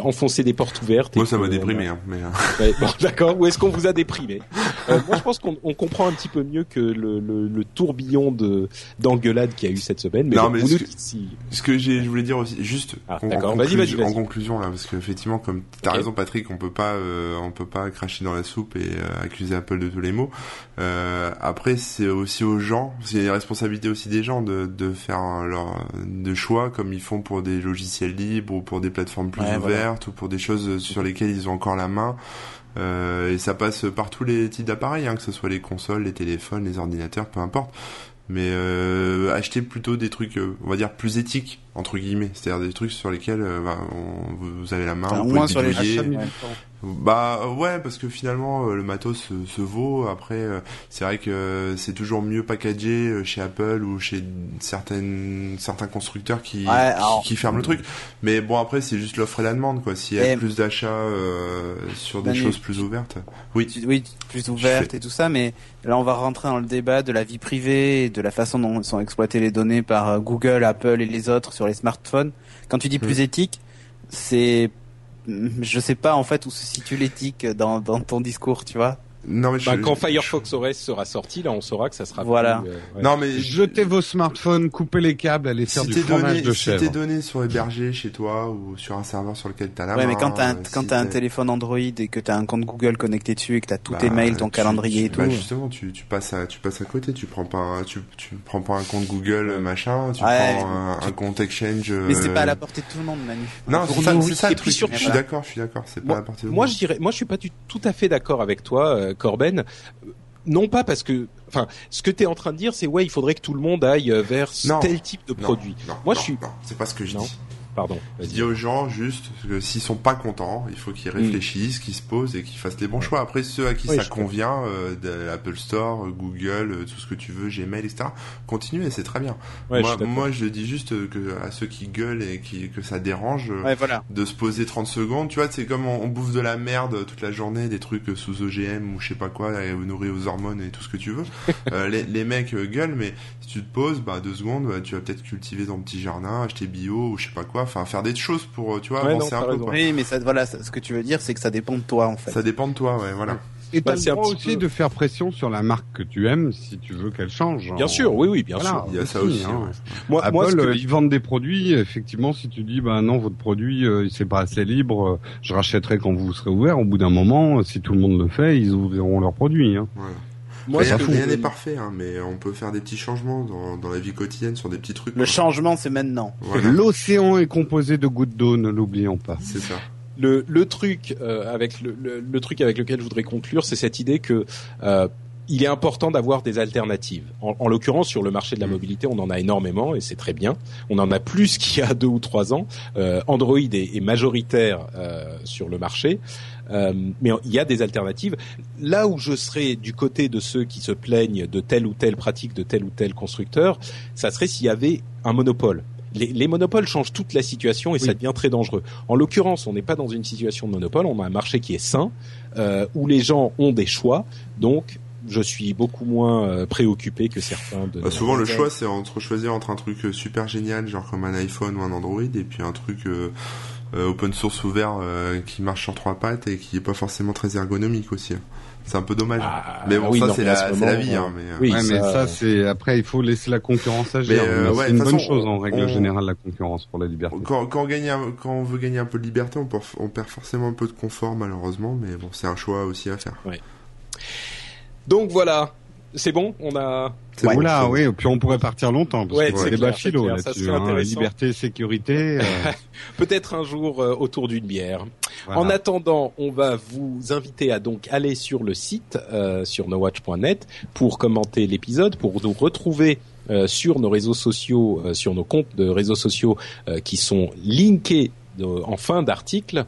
enfoncé des portes ouvertes Moi, ça m'a déprimé. Hein, mais... (laughs) bon, d'accord. Ou est-ce qu'on vous a déprimé? Moi, je pense qu'on comprend un petit peu mieux que le, le, le tourbillon de d'engueulade qu'il y a eu cette semaine. Mais, non, mais ce que, j'ai, je voulais dire aussi, juste ah, en, en, conclusion là, parce qu'effectivement, comme t'as as raison Patrick, on peut pas, euh, on peut pas cracher dans la soupe et euh, accuser Apple de tous les maux. Euh, après, c'est aussi aux gens, c'est la responsabilité aussi des gens de, de faire leur de choix comme ils font pour des logiciels libres ou pour des plateformes plus ouvertes ou pour des choses sur lesquelles ils ont encore la main. Euh, et ça passe par tous les types d'appareils, hein, que ce soit les consoles, les téléphones, les ordinateurs, peu importe mais euh, acheter plutôt des trucs, euh, on va dire, plus éthiques entre guillemets, c'est-à-dire des trucs sur lesquels euh, bah, vous avez la main, vous pouvez sur les Bah ouais, parce que finalement le matos se, se vaut. Après, c'est vrai que c'est toujours mieux packagé chez Apple ou chez certaines certains constructeurs qui qui, ferment le truc. Mais bon après c'est juste l'offre et la demande quoi. S'il y a plus d'achats sur des choses plus ouvertes. Oui. Oui, plus ouvertes et tout ça. Mais là on va rentrer dans le débat de la vie privée et de la façon dont sont exploitées les données par Google, Apple et les autres sur les smartphones. Quand tu dis plus hmm. éthique, c'est je sais pas en fait où se situe l'éthique dans, dans ton discours, tu vois. Non, mais bah, quand Firefox OS sera sorti, là, on saura que ça sera. Voilà. Euh, non, mais jetez vos smartphones, coupez les câbles, allez faire du fromage de chèvre. Si tes données sont hébergées chez toi ou sur un serveur sur lequel t'as la ouais, mais quand t'as un, euh, quand t'as un téléphone Android et que t'as un compte Google connecté dessus et que t'as tous tes bah, mails, ton calendrier et tout. Bah justement, tu, tu passes à, tu passes à côté. Tu prends pas, un, tu, tu prends pas un compte Google machin. Tu prends un, compte Exchange. Mais c'est pas à la portée de tout le monde, Manu. Non, c'est ça, le truc. Je suis d'accord, je suis d'accord. C'est pas à la portée de tout le monde. Moi, je dirais, moi, je suis pas tout à fait d'accord avec toi, euh, Corben. Non pas parce que enfin ce que tu es en train de dire c'est ouais il faudrait que tout le monde aille vers tel type de produit. Moi je suis c'est pas ce que je dis. Pardon. Je dis aux gens juste que s'ils sont pas contents, il faut qu'ils réfléchissent, qu'ils se posent et qu'ils fassent les bons choix. Après ceux à qui ça convient, euh, l'Apple Store, euh, Google, euh, tout ce que tu veux, Gmail, etc. Continuez, c'est très bien. moi, je moi, je dis juste que à ceux qui gueulent et qui que ça dérange de se poser 30 secondes. Tu vois, c'est comme on, bouffe de la merde toute la journée, des trucs sous OGM ou je sais pas quoi, nourrir aux hormones et tout ce que tu veux. (laughs) les, les, mecs gueulent, mais si tu te poses, bah deux secondes, bah, tu vas peut-être cultiver ton petit jardin, acheter bio ou je sais pas quoi enfin faire des choses pour euh, tu vois avancer un peu. Oui, mais ça, voilà, ce que tu veux dire, c'est que ça dépend de toi en fait. Ça dépend de toi, ouais, voilà. Et bah, t'as le droit aussi de faire pression sur la marque que tu aimes si tu veux qu'elle change. Bien sûr, oui, oui, bien sûr. Il y a ça aussi. Hein. Moi, Apple, moi, que... ils vendent des produits. Effectivement, si tu dis, bah non, votre produit, euh, c'est pas assez libre, euh, je rachèterai quand vous serez ouvert. Au bout d'un moment, si tout le monde le fait, ils ouvriront leurs produits. Hein. Moi, rien n'est parfait, hein, mais on peut faire des petits changements dans, dans, la vie quotidienne sur des petits trucs. Le changement, c'est maintenant. L'océan est composé de gouttes d'eau, ne l'oublions pas. C'est ça. Le, le truc euh, avec le, le, truc avec lequel je voudrais conclure, c'est cette idée que euh, il est important d'avoir des alternatives. En, en l'occurrence, sur le marché de la mm. mobilité, on en a énormément et c'est très bien. On en a plus (laughs) qu'il y a deux ou trois ans. Euh, Android est, est majoritaire euh, sur le marché. Euh, mais il y a des alternatives. Là où je serais du côté de ceux qui se plaignent de telle ou telle pratique de tel ou tel constructeur, ça serait s'il y avait un monopole. Les, les, monopoles changent toute la situation et ça devient très dangereux. En l'occurrence, on n'est pas dans une situation de monopole, on a un marché qui est sain, euh, où les gens ont des choix, donc je suis beaucoup moins euh, préoccupé que certains de. Bah, souvent, le choix, c'est entre choisir entre un truc super génial, genre comme un iPhone ou un Android, et puis un truc euh, open source ouvert euh, qui marche sur trois pattes et qui est pas forcément très ergonomique aussi. C'est un peu dommage. Ah, mais bon, ça c'est la, la, vie. Hein, mais, euh. oui, ouais, mais ça c'est après il faut laisser la concurrence agir. c'est une bonne chose en règle générale la concurrence pour la liberté. Quand, quand on gagne, quand on veut gagner un peu de liberté, on, on perd forcément un peu de confort malheureusement, mais bon, c'est un choix aussi à faire. Ouais. Donc voilà, c'est bon, on a. Ouais. Oula, oui, puis on pourrait partir longtemps parce ouais, que c'est débat philo là-dessus. Hein, liberté, sécurité. Euh. (laughs) Peut-être un jour euh, autour d'une bière. En attendant, on va vous inviter à donc aller sur le site euh, sur nowatch.net pour commenter l'épisode, pour nous retrouver euh, sur nos réseaux sociaux, sur nos comptes de réseaux sociaux qui sont linkés en fin d'article,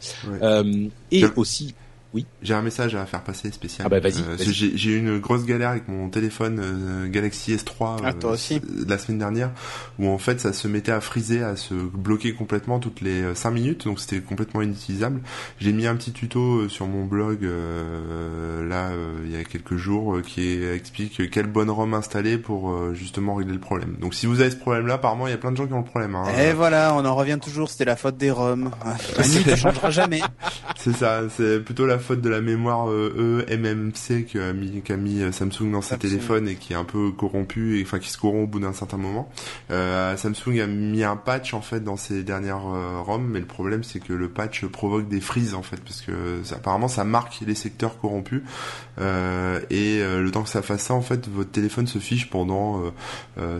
et aussi oui. J'ai un message à faire passer spécial. Ah bah vas-y. Euh, j'ai eu une grosse galère avec mon téléphone euh, Galaxy S3 ah, toi aussi. la semaine dernière, où en fait ça se mettait à friser, à se bloquer complètement toutes les 5 euh, minutes, donc c'était complètement inutilisable. J'ai mis un petit tuto sur mon blog là il y a quelques jours qui explique quelle bonne ROM installer pour justement régler le problème. Donc si vous avez ce problème-là, apparemment il y a plein de gens qui ont le problème. Hein. Et voilà, on en revient toujours, c'était la faute des ROM. Ah, ça changera jamais. (laughs) C'est ça, c'est plutôt la faute de la mémoire euh, eMMC qu'a mis, qu'a mis euh, Samsung dans ses téléphones et qui est un peu corrompu, et enfin qui se corrompt au bout d'un certain moment. Euh, Samsung a mis un patch en fait dans ses dernières euh, ROM, mais le problème c'est que le patch provoque des frises en fait, parce que apparemment ça marque les secteurs corrompus euh, et le temps que ça fasse ça en fait, votre téléphone se fiche pendant,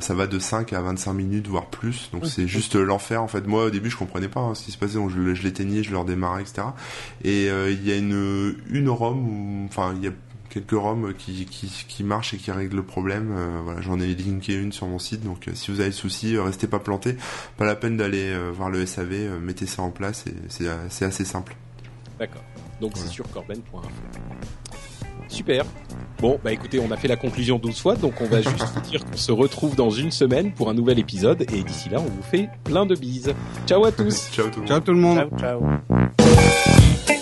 ça va de 5 à 25 minutes voire plus, donc c'est juste l'enfer en fait. Moi au début je comprenais pas hein, ce qui se passait, donc je, je l'éteignais, je le redémarrais, etc. Et il y a une une ROM enfin il y a quelques ROM qui, qui, qui marchent et qui règlent le problème. Euh, voilà, j'en ai linké une sur mon site, donc euh, si vous avez le souci, euh, restez pas planté. Pas la peine d'aller voir le SAV, mettez ça en place et c'est assez simple. D'accord. Donc c'est sur corben.info. Super. Bon, bah écoutez, on a fait la conclusion 12 fois, donc on va (laughs) juste dire qu'on se retrouve dans une semaine pour un nouvel épisode, et d'ici là, on vous fait plein de bises. Ciao à tous Ciao tout le monde. Ciao tout le monde. Ciao, ciao.